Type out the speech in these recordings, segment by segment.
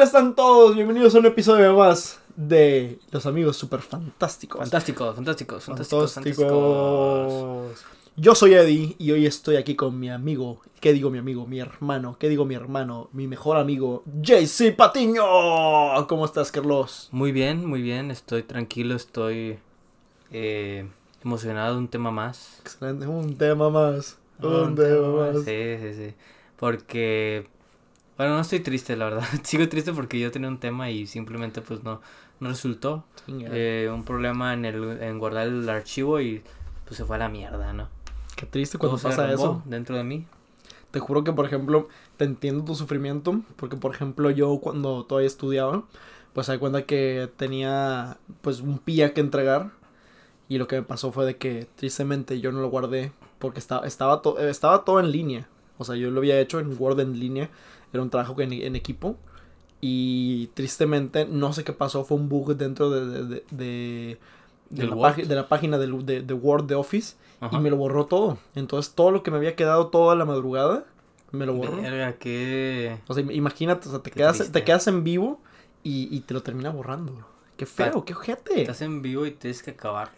tal están todos? Bienvenidos a un episodio más de Los Amigos Super Fantásticos. Fantásticos, fantásticos, fantásticos, Fantásticos. Yo soy Eddie y hoy estoy aquí con mi amigo. ¿Qué digo mi amigo? Mi hermano. ¿Qué digo mi hermano? Mi mejor amigo, JC Patiño. ¿Cómo estás, Carlos? Muy bien, muy bien, estoy tranquilo, estoy eh, emocionado un tema más. Excelente. Un tema más. Un, Un tema más. Sí, sí, sí. Porque, bueno, no estoy triste, la verdad. Sigo triste porque yo tenía un tema y simplemente pues no, no resultó. Eh, un problema en, el, en guardar el archivo y pues se fue a la mierda, ¿no? Qué triste cuando Todo se pasa eso. dentro de mí. Te juro que, por ejemplo, te entiendo tu sufrimiento. Porque, por ejemplo, yo cuando todavía estudiaba, pues me cuenta que tenía pues un pía que entregar. Y lo que me pasó fue de que tristemente yo no lo guardé. Porque estaba, estaba, to- estaba todo en línea. O sea, yo lo había hecho en Word en línea. Era un trabajo en, en equipo. Y tristemente, no sé qué pasó. Fue un bug dentro de, de, de, de- de ¿Del la, Word? de la página de, de Word de Office. Ajá. Y me lo borró todo. Entonces todo lo que me había quedado toda la madrugada, me lo borró. Verga, qué... O sea, im- imagínate, o sea, te Qué quedas, triste. te quedas en vivo y, y te lo termina borrando. Qué feo, qué ojete. Estás en vivo y tienes que acabar.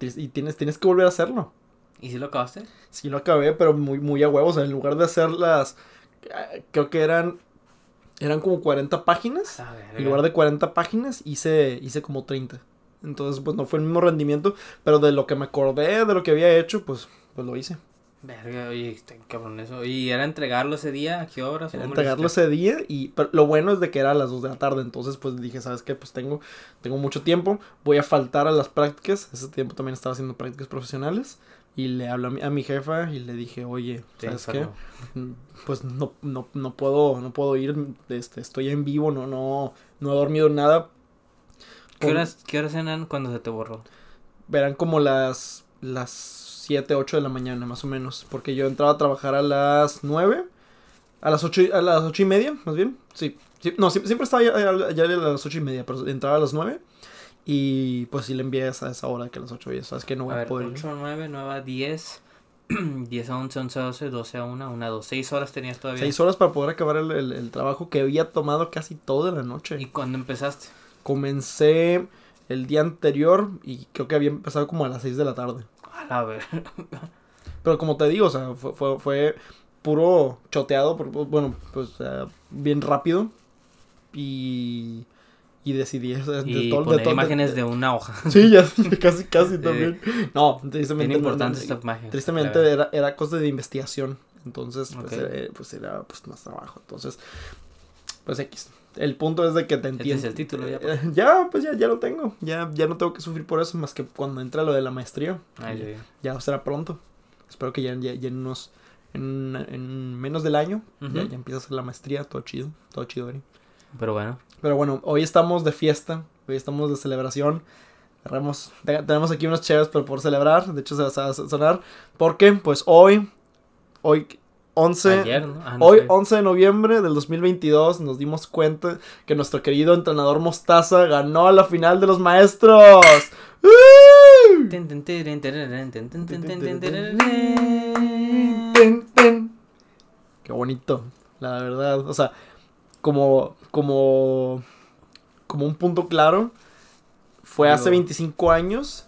Y tienes, tienes que volver a hacerlo. ¿Y si lo acabaste? Sí lo acabé, pero muy, muy a huevos. En lugar de hacer las... eh, Creo que eran... Eran como 40 páginas. En lugar de 40 páginas, hice, hice como 30. Entonces, pues no fue el mismo rendimiento. Pero de lo que me acordé, de lo que había hecho, pues, pues lo hice. Verga, oye, cabrón eso. ¿Y era entregarlo ese día? ¿A qué horas? Era ¿Cómo lo entregarlo ese día y pero lo bueno es de que era a las 2 de la tarde, entonces pues dije, ¿sabes qué? Pues tengo, tengo mucho tiempo, voy a faltar a las prácticas, ese tiempo también estaba haciendo prácticas profesionales y le hablé a mi, a mi jefa y le dije, oye, Sí, ¿sabes qué? enfermo. Mm, Pues no, no, no puedo, no puedo ir, este, estoy en vivo, no, no, no he dormido nada. ¿Qué horas, ¿Qué horas eran cuando se te borró? Verán como las, las 7, 8 de la mañana más o menos, porque yo entraba a trabajar a las 9, a las 8, y- a las ocho y media, más bien, sí, sí, no, sie- siempre estaba ya, ya a las 8 y media, pero entraba a las 9 y pues sí le envié a esa, hora que a las 8 y sabes que no voy A ver, poder ir. 8, 9, 9 a 10, 10 a 11, 11 a 12, 12 a 1, 1 a 2. 6 horas tenías todavía. 6 horas para poder acabar el, el- el trabajo que había tomado casi toda la noche. ¿Y cuándo empezaste? Comencé el día anterior y creo que había empezado como a las 6 de la tarde. A la ver. Pero como te digo, o sea, fue, fue, fue puro choteado, por- bueno, pues eh, bien rápido. Y, y decidí o sea, de Y todo- de poner todo- imágenes de una hoja. Sí, ya, casi, casi también. No, tristemente. Bien importante no, esta imagen. Tristemente era, era cosa de investigación. Entonces, pues, era, pues era pues, más trabajo. Entonces, pues X. El punto es de que te Este entiendo. es el título ya. Eh, ya, pues ya, ya lo tengo. Ya, ya no tengo que sufrir por eso más que cuando entra lo de la maestría. Ay, sí. Ya será pronto. Espero que ya, ya, ya en unos. En, en menos del año. ya, ya empieza a hacer la maestría. Todo chido. Todo chido, Eri. Pero bueno. Pero bueno, hoy estamos de fiesta. Hoy estamos de celebración. Agarramos- te- tenemos aquí unos chéves pero por celebrar. De hecho, se va a sonar. Porque, pues hoy. Hoy. 11. Ayer, ¿no? Ah, no Hoy, sé. 11 de noviembre del 2022, nos dimos cuenta que nuestro querido entrenador Mostaza ganó a la final de los maestros. ¡Uh! Qué bonito, la verdad. O sea, como, como, como un punto claro, fue hace Digo, 25 años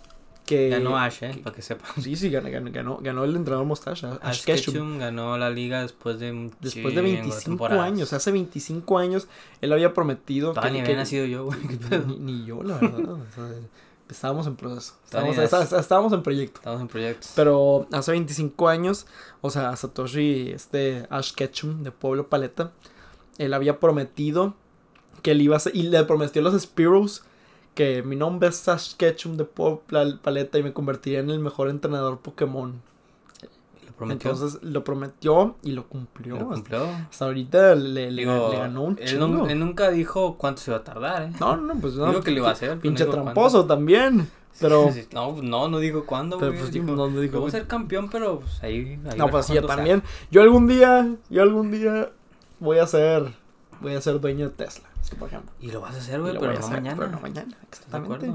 que... Ganó Ash, eh, que- para que sepan. Sí, sí, ganó, ganó, ganó, el entrenador Mostaza. Ash Ash Ketchum. Ketchum ganó la liga después de Después de chingo 25 temporadas. años, hace 25 años, él había prometido Todavía ni había nacido yo, güey. ni, ni yo, la verdad. o sea, estábamos en proceso. Estábamos, está- estábamos en proyecto. Estamos en proyectos. Pero hace 25 años, o sea, Satoshi, este Ash Ketchum de Pueblo Paleta, él había prometido que él iba a ser, y le prometió a los Spiros que mi nombre es Ash Ketchum de Pueblo Paleta y me convertiría en el mejor entrenador Pokémon. Lo prometió. Entonces lo prometió y lo cumplió. lo cumplió. Hasta ahorita le, le, Digo, le ganó un él, chingo. él nunca dijo cuánto se iba a tardar, ¿eh? No, no, pues no. Dijo que lo iba a hacer. no Pinche tramposo también. Pero, cuándo. Sí, No, no, no dijo cuándo, pero pues dijo, no, no dijo. "Yo voy a ser campeón, pero pues ahí... ahí No, pues sí, también. Yo algún día, yo algún día voy a ser, voy a ser dueño de Tesla, por ejemplo. sea". Y lo vas a hacer, güey, pero no mañana. Pero no mañana, ¿De exactamente.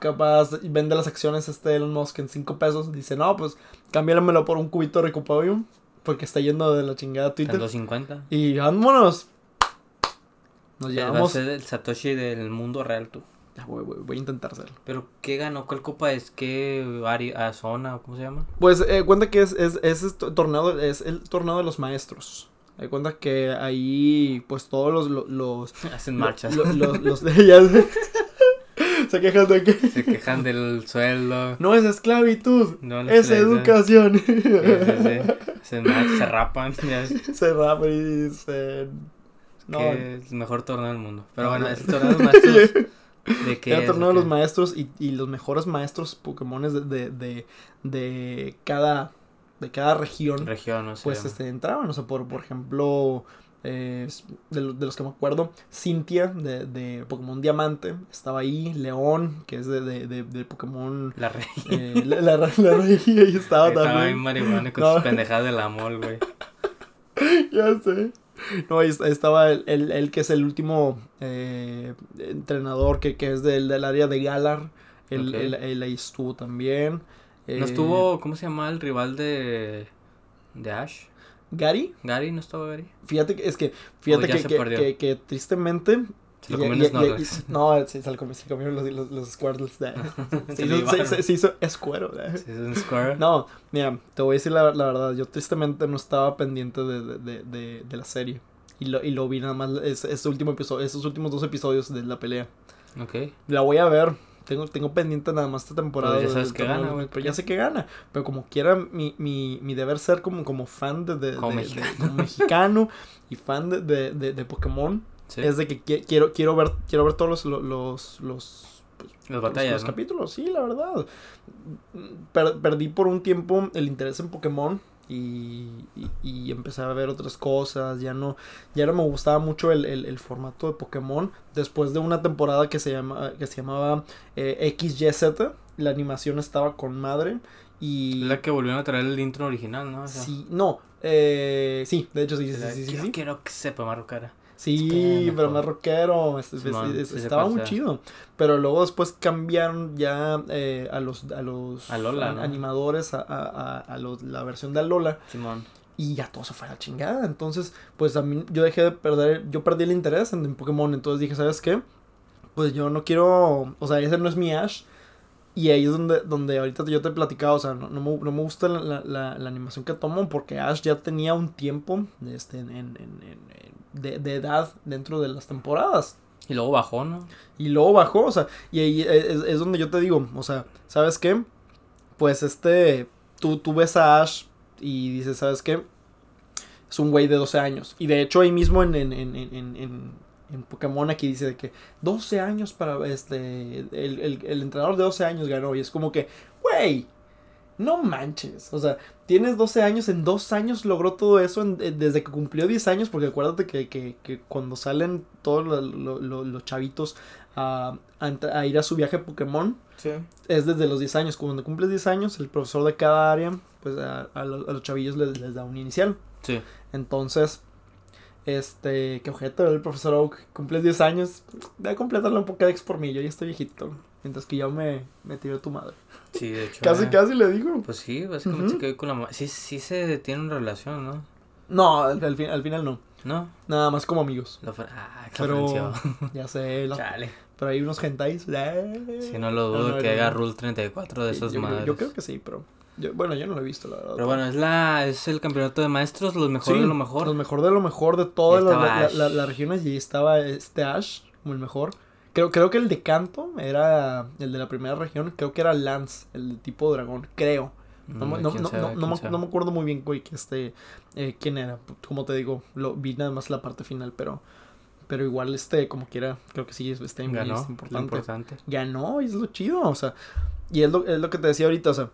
capaz vende las acciones este Elon Musk en 5 pesos. Dice, no, pues cámbiamelo por un cubito de Recuperium. Porque está yendo de la chingada Twitter. En 250. Y vámonos. Nos Va a llevamos. ser el Satoshi del mundo real, tú. Ya, voy, voy- voy a intentar hacerlo. Pero, ¿qué ganó? ¿Cuál copa es? ¿Qué área, zona o cómo se llama? Pues eh, cuenta que es, es, es este torneo, es el torneo de los maestros. Hay cuenta que ahí, pues todos los. los, los Hacen marchas. lo- los, los- ya sé. Se quejan de que. Se quejan del sueldo. No es esclavitud, No es educación. Sí, sí, sí. Hacen marchas, se rapan. Se rapan y dicen. No, que es el mejor torneo del mundo. Pero No, bueno, no. es el torneo de los maestros. ¿De qué Era es, torneo de los qué? maestros y, y los mejores maestros Pokémones de, de, de, de cada de cada región pues este, entraban. O sea, por, por ejemplo, eh, de, de los que me acuerdo, Cintia de, de Pokémon Diamante estaba ahí, León, que es de, de, Pokémon... La rey. eh, la, la, la regia ahí estaba Estaba también. marihuana con No. sus pendejadas de la mol, güey. Ya sé. No, estaba el, el, el que es el último eh, entrenador que, que es del, del área de Galar. Él, Ok. él- él ahí estuvo también. ¿No Eh, estuvo, cómo se llama el rival de, de Ash? Gary. ¿Gary? ¿No estaba Gary? Fíjate que es que, fíjate que, que, perdió. que, que tristemente. Se lo comió No, se lo comió, se comieron los, los, los Squirtles. Se hizo, se, se- se hizo escuero. Sí, es un Square. No, mira, te voy a decir la, la verdad. Yo tristemente no estaba pendiente de, de, de, de, de la serie. Y lo, y lo vi nada más ese, ese último episodio, esos últimos dos episodios de la pelea. Ok. La voy a ver. Tengo, tengo pendiente nada más esta temporada. Pero ya de- sabes que gana, güey, Pero ya sé que gana. Pero como quiera, mi, mi, mi deber ser como, como fan de, de, Como de- mexicano. de- como mexicano y fan de, de, de, de Pokémon Sí. es de que qui- quiero, quiero ver, quiero ver todos los, los, los, los, Las los- batallas, los ¿no? capítulos, sí, la verdad. Per- perdí por un tiempo el interés en Pokémon y, y, y empecé a ver otras cosas. Ya no, ya no me gustaba mucho el, el, el formato de Pokémon. Después de una temporada que se, llama, que se llamaba eh, XYZ, la animación estaba con madre. Y. La que volvieron a traer el intro original, ¿no? O sea, Sí, no. Eh, sí, de hecho sí, sí, sí, sí, quiero, sí. quiero que sepa más cara. Sí, pero más rockero. es- es- es- estaba muy chido. Pero luego después cambiaron ya eh, a los, a los animadores a, a, a- a los- la versión de Alola. Simón. Y ya todo se fue a la chingada. Entonces, pues a mí yo dejé de perder, yo perdí el interés en, en Pokémon. Entonces dije, ¿sabes qué? Pues yo no quiero, o sea, ese no es mi Ash. Y ahí es donde, donde ahorita yo te he platicado, o sea, no, no, me, no me gusta la, la- la- la animación que toman porque Ash ya tenía un tiempo este, en, en- en- en- de, de edad dentro de las temporadas. Y luego bajó, ¿no? Y luego bajó, o sea, y ahí es, es donde yo te digo, o sea, ¿sabes qué? Pues este, tú, tú ves a Ash y dices, ¿sabes qué? Es un güey de 12 años. Y de hecho ahí mismo en, en, en, en, en, Pokémon aquí dice de que 12 años para este, el, el, el entrenador de 12 años ganó. Y es como que, güey, no manches. O sea, tienes 12 años, en dos años logró todo eso en- eh, desde que cumplió 10 años, porque acuérdate que, que, que cuando salen todos lo- lo- lo- los chavitos a, a entr- a ir a su viaje a Pokémon, Sí. es desde los 10 años. Cuando cumples 10 años, el profesor de cada área, pues a, a los chavillos les, les da un inicial. Sí. Entonces, este, qué objeto, el profesor Oak, cumples 10 años, voy a completarle un Pokédex por mí, yo ya estoy viejito. Mientras que yo me, me tiré tu madre. Sí, de hecho. Casi, eh, casi le digo. Pues sí, básicamente se quedó con la ma- Sí, sí se tiene una relación, ¿no? No, al, al fin- al final no. ¿No? Nada más como amigos. Lo Ah, qué Pero, ya sé, la- Chale. pero hay unos hentais. eh. Si no lo dudo no, que no. haga Rule 34 de Sí, esas yo, madres. yo creo que sí, pero. Yo- bueno, yo no lo he visto, la verdad. Pero bueno, es la es el campeonato de maestros, los mejor Sí, de lo mejor. Lo mejor de lo mejor de todas las la- regiones y estaba este Ash como el mejor. Creo, creo que el de Canto era el de la primera región. Creo que era Lance, el de tipo dragón. Creo. No, me- Mm, no, no, sabe, me- no me acuerdo muy bien, güey, que este, eh, quién era. Como te digo, lo vi nada más la parte final, pero, pero igual este, como quiera, creo que sí, es- está muy Ganó, es importante. importante. Ganó, y es lo chido, o sea, y es lo, es lo que te decía ahorita, o sea,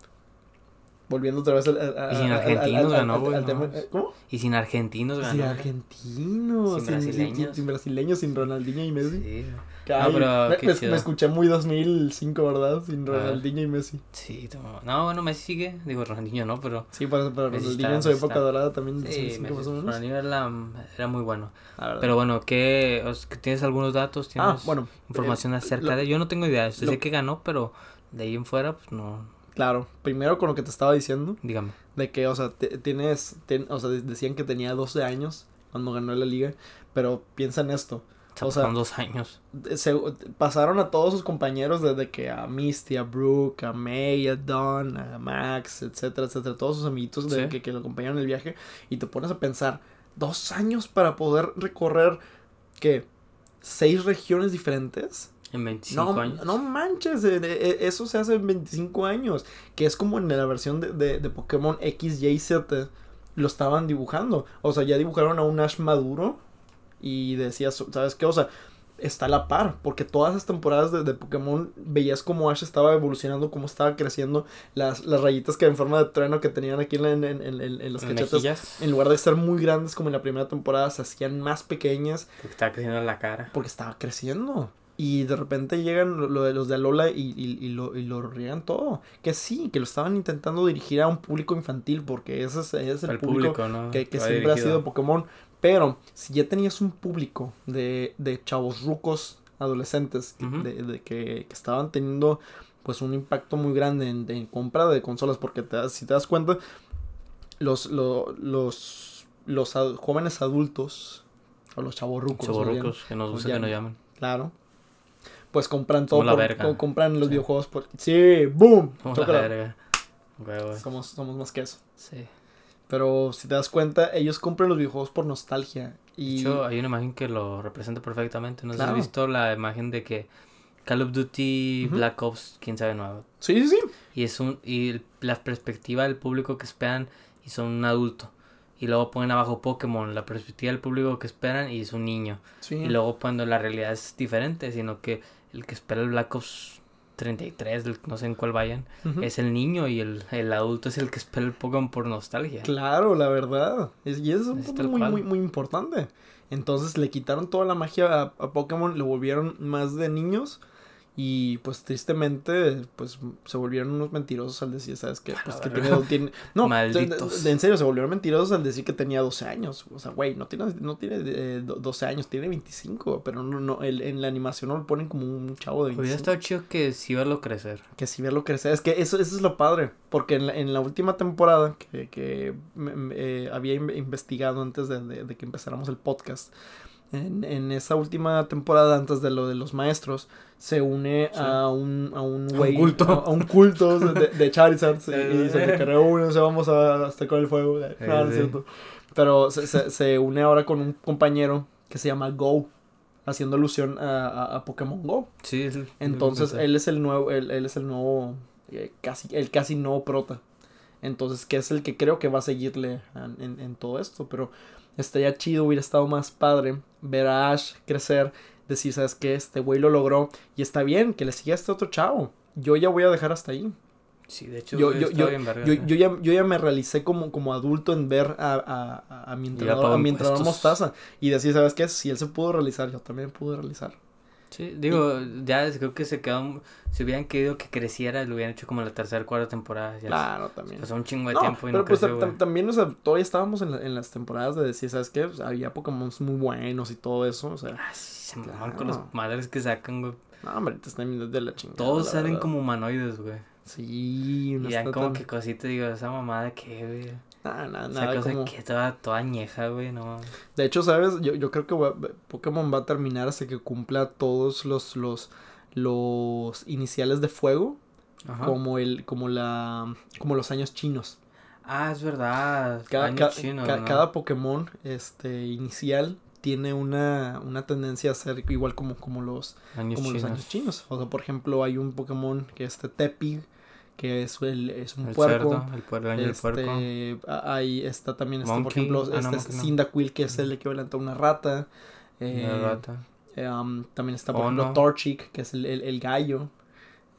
volviendo otra vez al, al- Y sin argentinos ganó, güey, no ¿Cómo? Y sin argentinos Sin ganó. argentinos, Sin brasileños. sin brasileños, sin Ronaldinho y Messi. Sí, Ay, pero me, me- me escuché muy 2005, ¿verdad? Sin A ver. Ronaldinho y Messi. sí, no, no, bueno, Messi sigue. Digo, Ronaldinho no, pero. Sí, para, para Messi Ronaldinho está, en su Messi época está. dorada también, Sí, 2005 Messi, más o menos. Ronaldinho era, era muy bueno. Pero bueno, ¿qué? ¿Tienes algunos datos? ¿Tienes ah, bueno. información eh, acerca lo- de? Yo no tengo idea. Sé lo- que ganó, pero de ahí en fuera, pues no. Claro, primero con lo que te estaba diciendo, Dígame. de que, o sea, te- tienes, ten- o sea, de- decían que tenía 12 años cuando ganó la liga, pero piensa en esto, O sea, dos años. Se, pasaron a todos sus compañeros desde que a Misty, a Brooke, a May, a Don, a Max, etcétera, etcétera. Todos sus amiguitos de que, que lo acompañaron en el viaje. Y te pones a pensar, dos años para poder recorrer, ¿qué? ¿Seis regiones diferentes? En 25 no, años. No manches, eh, eh, eso se hace en 25 años. Que es como en la versión de, de, de Pokémon X, Y, Z. Lo estaban dibujando. O sea, ya dibujaron a un Ash maduro. Y decías, ¿sabes qué? O sea, está a la par. Porque todas las temporadas de, de, Pokémon veías como Ash estaba evolucionando, cómo estaba creciendo. Las, las rayitas que en forma de trueno que tenían aquí en, en, en, en los cachetes. Mejillas. En lugar de ser muy grandes como en la primera temporada, se hacían más pequeñas. Porque estaba creciendo la cara. Porque estaba creciendo. Y de repente llegan lo, lo de los de Alola y, y, y, lo, y lo riegan todo. Que sí, que lo estaban intentando dirigir a un público infantil, porque ese es, ese es el, el público, público ¿no? que, que siempre ha sido Pokémon. Pero si ya tenías un público de, de chavos rucos, adolescentes, uh -huh. de, de que, que, estaban teniendo pues un impacto muy grande en, en compra de consolas, porque te, si te das cuenta, los, lo, los, los ad, jóvenes adultos, o los chavos rucos, chavorrucos, que nos gusta que nos llaman. Claro pues compran todo Como la por, verga. compran los sí. videojuegos por sí boom Como la verga. Somos somos más que eso sí pero si te das cuenta ellos compran los videojuegos por nostalgia y de hecho hay una imagen que lo representa perfectamente no sé claro. si has visto la imagen de que Call of Duty uh -huh. Black Ops quién sabe nuevo sí sí sí y es un y la perspectiva del público que esperan y son un adulto y luego ponen abajo Pokémon, la perspectiva del público que esperan y es un niño. Sí. Y luego cuando la realidad es diferente, sino que el que espera el Black Ops 33, no sé en cuál vayan, uh -huh. es el niño y el, el, adulto es el que espera el Pokémon por nostalgia. Claro, la verdad. Es, y eso es un punto muy, muy, muy importante. Entonces le quitaron toda la magia a, a Pokémon, lo volvieron más de niños. Y pues tristemente, pues se volvieron unos mentirosos al decir, ¿sabes qué? Pues que tiene, tiene... No, Malditos. En serio, se volvieron mentirosos al decir que tenía 12 años. O sea, güey, no tiene, no tiene eh, 12 años, tiene 25. Pero no, no, el, en la animación no lo ponen como un chavo de 25. Hubiera estado chido que sí verlo crecer. Que sí verlo crecer. Es que eso, eso es lo padre. Porque en la, en la última temporada que, que eh, había investigado antes de, de, de que empezáramos el podcast. En, en, esa última temporada, antes de lo de los maestros, se une sí. a un a un güey. Un culto. A, a, un culto de, de Charizard. y, y dice que reúnen, se vamos a hasta con el fuego. No, no es cierto. Pero se, se, se, une ahora con un compañero que se llama Go. Haciendo alusión a, a, Pokémon Go. Sí, es el, Entonces, él es el nuevo. Él, él es el nuevo. Eh, casi, el casi nuevo prota. Entonces, que es el que creo que va a seguirle en, en, en todo esto. Pero estaría chido, hubiera estado más padre ver a Ash crecer, decir, ¿sabes qué? Este güey lo logró y está bien que le siga a este otro chavo. Yo ya voy a dejar hasta ahí. Sí, de hecho, yo, yo, yo, verga, yo, yo, ya, yo ya me realicé como, como adulto en ver a, a, a mi entrenador, a mi entrenador Mostaza y decir, ¿sabes qué? Si él se pudo realizar, yo también pude realizar. Sí, digo, y, ya creo que se quedó, si hubieran querido que creciera, lo hubieran hecho como la tercera, cuarta temporada. Ya claro, también. Pasó un chingo de no, tiempo y pero no pues creció, también, o sea, todavía estábamos en, la, en, las temporadas de decir, ¿sabes qué? Pues había Pokémon muy buenos y todo eso, o sea. Ah, sí, se claro. con los madres que sacan, güey. No, hombre, te están de la chingada. Todos salen como humanoides, güey. Sí, Y ya como tan... que cosita, digo, esa mamada que, güey. Nah, nah, Esa nada cosa como... que toda, toda añeja, güey, no. De hecho, ¿sabes? Yo, yo creo que va, Pokémon va a terminar hasta que cumpla todos los, los, los iniciales de fuego. Ajá. Como el, como la, como los años chinos. Ah, es verdad. Cada, años ca, chinos, ca, ¿no? cada Pokémon, este, inicial tiene una, una tendencia a ser igual como, como, los, años como chinos. los años chinos. O sea, por ejemplo, hay un Pokémon que es este Tepig, que es, el, es un el puerco. Cerdo, el, el este, puerco. Ahí está también, este, por ejemplo, Ah, este no, es Monkey no. Cyndaquil, que es el equivalente a una rata. Eh, Una rata. eh, um, también está, por ejemplo, Torchic, que es el, el, el gallo.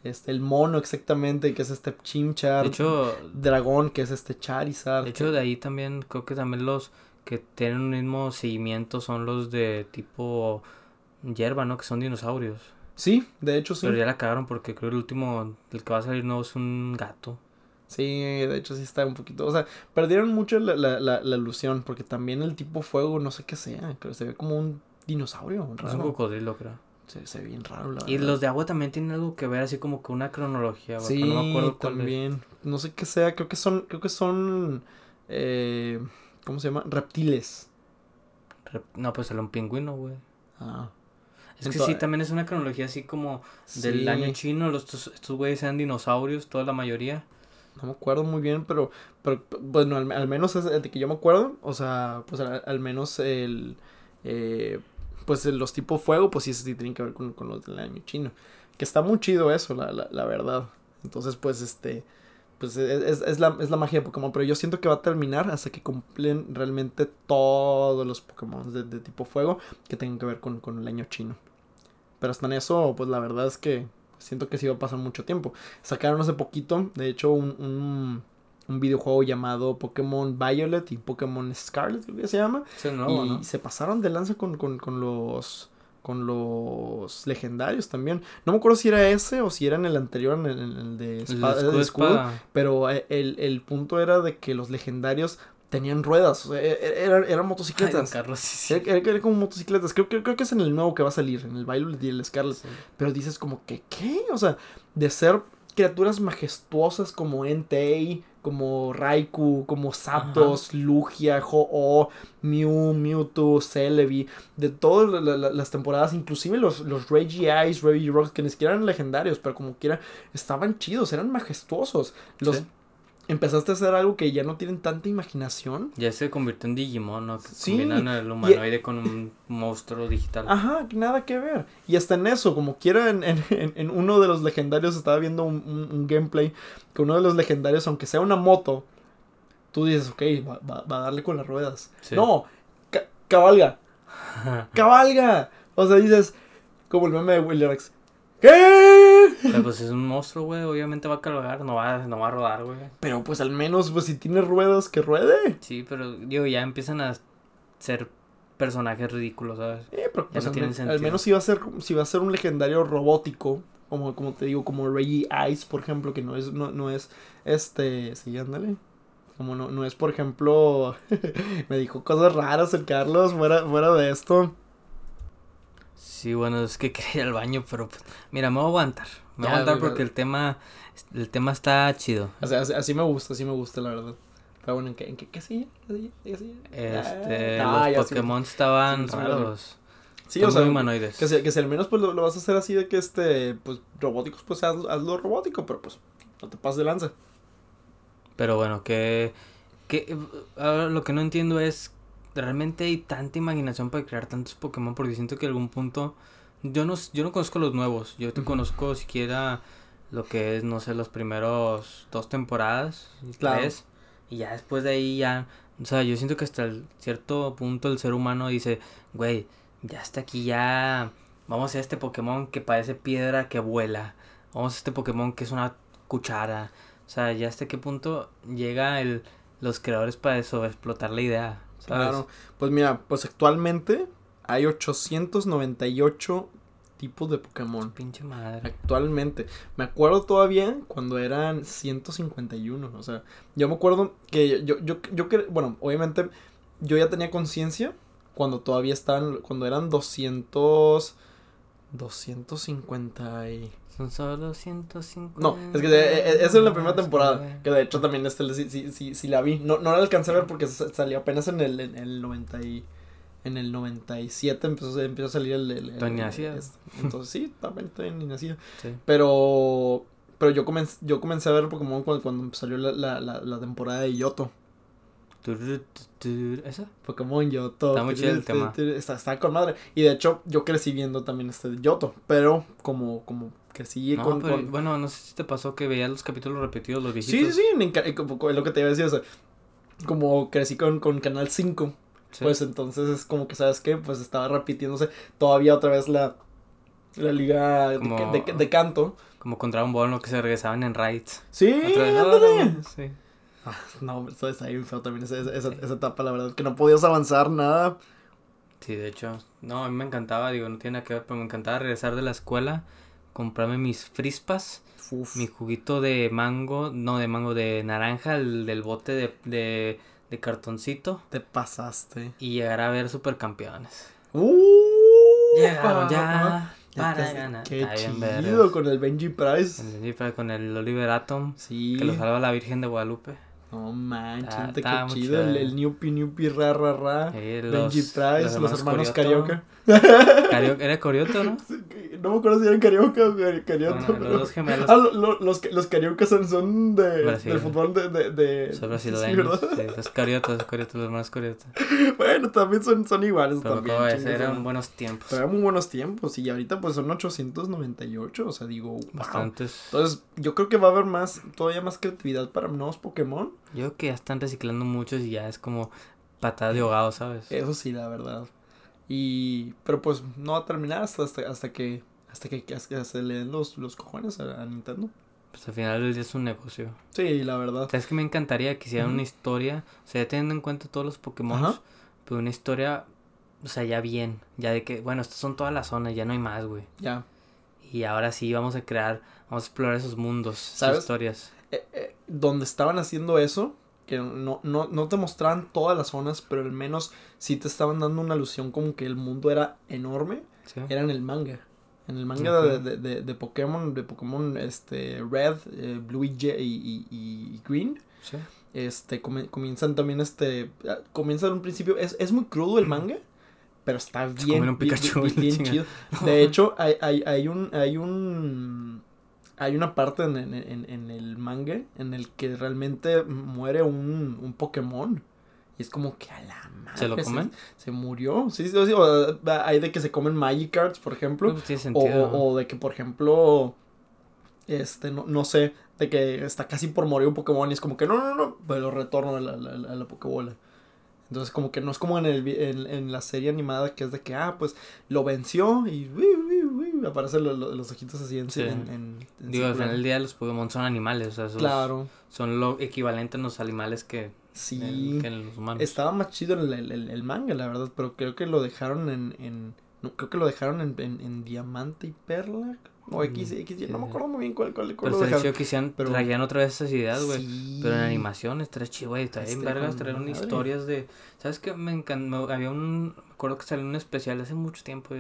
Este, el mono exactamente, que es este Chimchar. De hecho, Dragón, que es este Charizard. de hecho, de ahí también, creo que también los que tienen un mismo seguimiento son los de tipo hierba, ¿no? Que son dinosaurios. Sí, de hecho sí. Pero ya la cagaron porque creo que el último, el que va a salir nuevo es un gato. Sí, de hecho sí está un poquito. O sea, perdieron mucho la, la, la, la ilusión. Porque también el tipo fuego, no sé qué sea. Creo que se ve como un dinosaurio. Es un Raro. cocodrilo, creo. Se, se ve bien raro, la Y verdad. los de agua también tienen algo que ver, así como que una cronología, Sí, no me acuerdo cuál es. también. No sé qué sea. Creo que son. Creo que son. Eh, ¿Cómo se llama? Reptiles. Rep- No, pues era un pingüino, güey. Ah. Es que sí, también es una cronología así como del año chino. Los, estos güeyes eran dinosaurios, toda la mayoría. No me acuerdo muy bien, pero, pero bueno, al, menos es de que yo me acuerdo. O sea, pues al, menos el. Eh, pues los tipos fuego, pues sí, sí tienen que ver con, con los del año chino. Que está muy chido eso, la, la, la verdad. Entonces, pues este pues es, es, la, es la magia de Pokémon, pero yo siento que va a terminar hasta que cumplen realmente todos los Pokémon de, tipo fuego que tengan que ver con, el año chino. Pero hasta en eso, pues la verdad es que siento que sí va a pasar mucho tiempo. Sacaron hace poquito, de hecho, un, un, videojuego llamado Pokémon Violet y Pokémon Scarlet, creo que se llama. y se pasaron de lanza con, con, con los con los legendarios también. No me acuerdo si era ese o si era en el anterior, en el, de, espada, Pero eh, el, punto era de que los legendarios tenían ruedas. E, e, eran, motocicletas. Era, como motocicletas. Creo, creo, que es en el nuevo que va a salir, en el Violet y el Scarlet. Pero dices como que, ¿qué? O sea, de ser criaturas majestuosas como Entei, como Raikou, como Zapdos, Lugia, Ho-Oh, Mew, Mewtwo, Celebi, de todas las temporadas, inclusive los, los Reggie Ice, Reggie Rocks, que ni siquiera eran legendarios, pero como quiera, estaban chidos, eran majestuosos. Los, empezaste a hacer algo que ya no tienen tanta imaginación. Ya se convirtió en Digimon, ¿no? sí. Combinan el humanoide con un monstruo digital. Ajá, nada que ver. Y hasta en eso, como quiera, en, en, en uno de los legendarios estaba viendo un, un, gameplay que uno de los legendarios, aunque sea una moto, tú dices, ok, va, va, a darle con las ruedas. No, cabalga. cabalga. O sea, dices, como el meme de Willy Rex. ¿Qué? pues es un monstruo, güey. Obviamente va a cargar, no va, no va a rodar, güey. Pero pues al menos, pues si tiene ruedas, que ruede. Sí, pero digo, ya empiezan a ser personajes ridículos, ¿sabes? Eh, pero pues, al, menos si va a ser, si va a ser un legendario robótico, como, como te digo, como Reggie Ice, por ejemplo, que no es, no, no es, este, sí, ándale. Como no, no es, por ejemplo, me dijo cosas raras el Carlos, fuera, fuera de esto. Sí, bueno, es que quería ir al baño, pero pues, mira, me voy a aguantar. Me voy a aguantar porque el tema, el tema está chido. O sea, así, me gusta, así me gusta, la verdad. Pero bueno, ¿en qué, en qué, qué sigue? ¿Qué sigue? Este, ah, los Pokémon estaban raros. Sí, o sea, humanoides. Que si, que si al menos pues lo, vas a hacer así de que este, pues robóticos, pues hazlo, robótico, pero pues no te pases de lanza. Pero bueno, que, que ahora lo que no entiendo es realmente hay tanta imaginación para crear tantos Pokémon porque siento que en algún punto yo no yo no conozco los nuevos, yo te conozco siquiera lo que es no sé los primeros dos temporadas, tres y ya después de ahí ya, o sea, yo siento que hasta el cierto punto el ser humano dice, güey, ya está aquí ya vamos a hacer este Pokémon que parece piedra que vuela. Vamos a este Pokémon que es una cuchara. O sea, ya hasta qué punto llega el los creadores para eso, explotar la idea. Claro. Pues mira, pues actualmente hay 898 tipos de Pokémon. Pinche madre. Actualmente. Me acuerdo todavía cuando eran 151. O sea, yo me acuerdo que yo, yo, yo, yo bueno, obviamente yo ya tenía conciencia cuando todavía estaban, cuando eran 200, 250 y... Son solo 150. No, es que eh, eh, esa es la primera temporada. Que de hecho también este, sí, sí, sí, la vi. No, no la alcancé a ver porque salió apenas en el, en el 90 y, en el 97 empezó, empezó a salir el... el, entonces sí, también estoy. Sí. Pero... Pero yo comencé, yo comencé a ver Pokémon cuando, cuando salió la, la, la, la temporada de Yoto. ¿Esa? Pokémon Yoto. Está muy chido el tema. Está, está, con madre. Y de hecho, yo crecí viendo también este Yoto. Pero como, como crecí con, Bueno, no sé si te pasó que veías los capítulos repetidos, los viejitos. Sí, sí, sí. lo que te iba a decir. O sea, como crecí con, con Canal 5. Pues entonces es como que, ¿sabes qué? Pues estaba repitiéndose todavía otra vez la, la liga de, canto. Como con Dragon Ball, lo que se regresaban en raids. Sí, ándale. Sí. No, eso está ahí feo también esa, esa, esa, etapa, la verdad, que no podías avanzar nada. Sí, de hecho, no, a mí me encantaba, digo, no tiene nada que ver, pero me encantaba regresar de la escuela, comprarme mis frispas, mi juguito de mango, no de mango, de naranja, el del bote de, de, de cartoncito. Te pasaste. Y llegar a ver supercampeones. ¡Uh! Llegaron ya. Para ganar. Qué chido con el Benji Price. El Benji Price con el Oliver Atom. Sí. Que lo salva la Virgen de Guadalupe. No manches, Está- qué chido. El, el Newpi Newpi ra ra ra. Eh, Benji los- Price, los hermanos, Corioto. Carioca. Cario- ¿Era Corioto, no? No me acuerdo si eran Carioca o Cari- Carioto. Bueno, los dos gemelos. Ah, lo- lo- los, los Cariocas son, son de, Brasil. del fútbol de... de, de Son brasileños. Sí, los Coriotos, los Coriotos, los hermanos Corioto. Bueno, también son, son iguales Pero también. eran buenos tiempos. Pero eran muy buenos tiempos y ahorita pues son 898, o sea, digo, wow. Bastantes. Entonces, yo creo que va a haber más, todavía más creatividad para nuevos Pokémon. Yo creo que ya están reciclando muchos y ya es como patada de ahogado, ¿sabes? Eso sí, la verdad. Y, pero pues no va a terminar hasta, hasta, hasta que, hasta que, que se le den los, los cojones a, a Nintendo. Pues al final del día es un negocio. Sí, la verdad. ¿Sabes que me encantaría que hicieran una historia? O sea, ya teniendo en cuenta todos los Pokémon, pero una historia, o sea, ya bien. Ya de que, bueno, estas son todas las zonas, ya no hay más, güey. Ya. Y ahora sí vamos a crear, vamos a explorar esos mundos, esas ¿Sabes? historias. Eh, eh, donde estaban haciendo eso, que no, no, no te mostraban todas las zonas, pero al menos sí te estaban dando una alusión como que el mundo era enorme, ¿sí? era en el manga. En el manga de, de, de, de Pokémon, de Pokémon este, Red, eh, Blue y, Green, Sí. este, comienzan también, este, ah, comienza en un principio, es, es muy crudo el manga, pero está bien, un Pikachu, bien- la bien chinga. chido. De hecho, hay, hay, hay un, hay un, hay una parte en, en, en- en el manga en el que realmente muere un, un Pokémon. Y es como que a la madre. ¿Se lo comen? Se, murió. Sí, sí, sí, o, hay de que se comen Magikarps, por ejemplo. Pues tiene O, sentido. o- o de que, por ejemplo, este, no, no sé, de que está casi por morir un Pokémon y es como que no, no, no, pero retorno a la, la, la- la Pokébola. Entonces, como que no es como en, el, en, en la serie animada que es de que, ah, pues lo venció y aparecen lo- lo- los ojitos así en, Sí. en, en- en Digo, al final del día los Pokémon son animales, o sea, Claro, son lo equivalente a los animales que, sí. en, que en los humanos. Estaba más chido el, el, el- manga, la verdad, pero creo que lo dejaron en... en no, creo que lo dejaron en, en, en Diamante y Perla. O X, Mm, X, no me sí. acuerdo muy bien cuál, cuál, cuál Pero lo dejaron. pero- traían otra vez esas ideas, güey. Sí. Pero en animación estaría chido, güey. Estaría vergas, madre. historias de... ¿Sabes qué? Me encantó. Había un... Me acuerdo que salió un especial hace mucho tiempo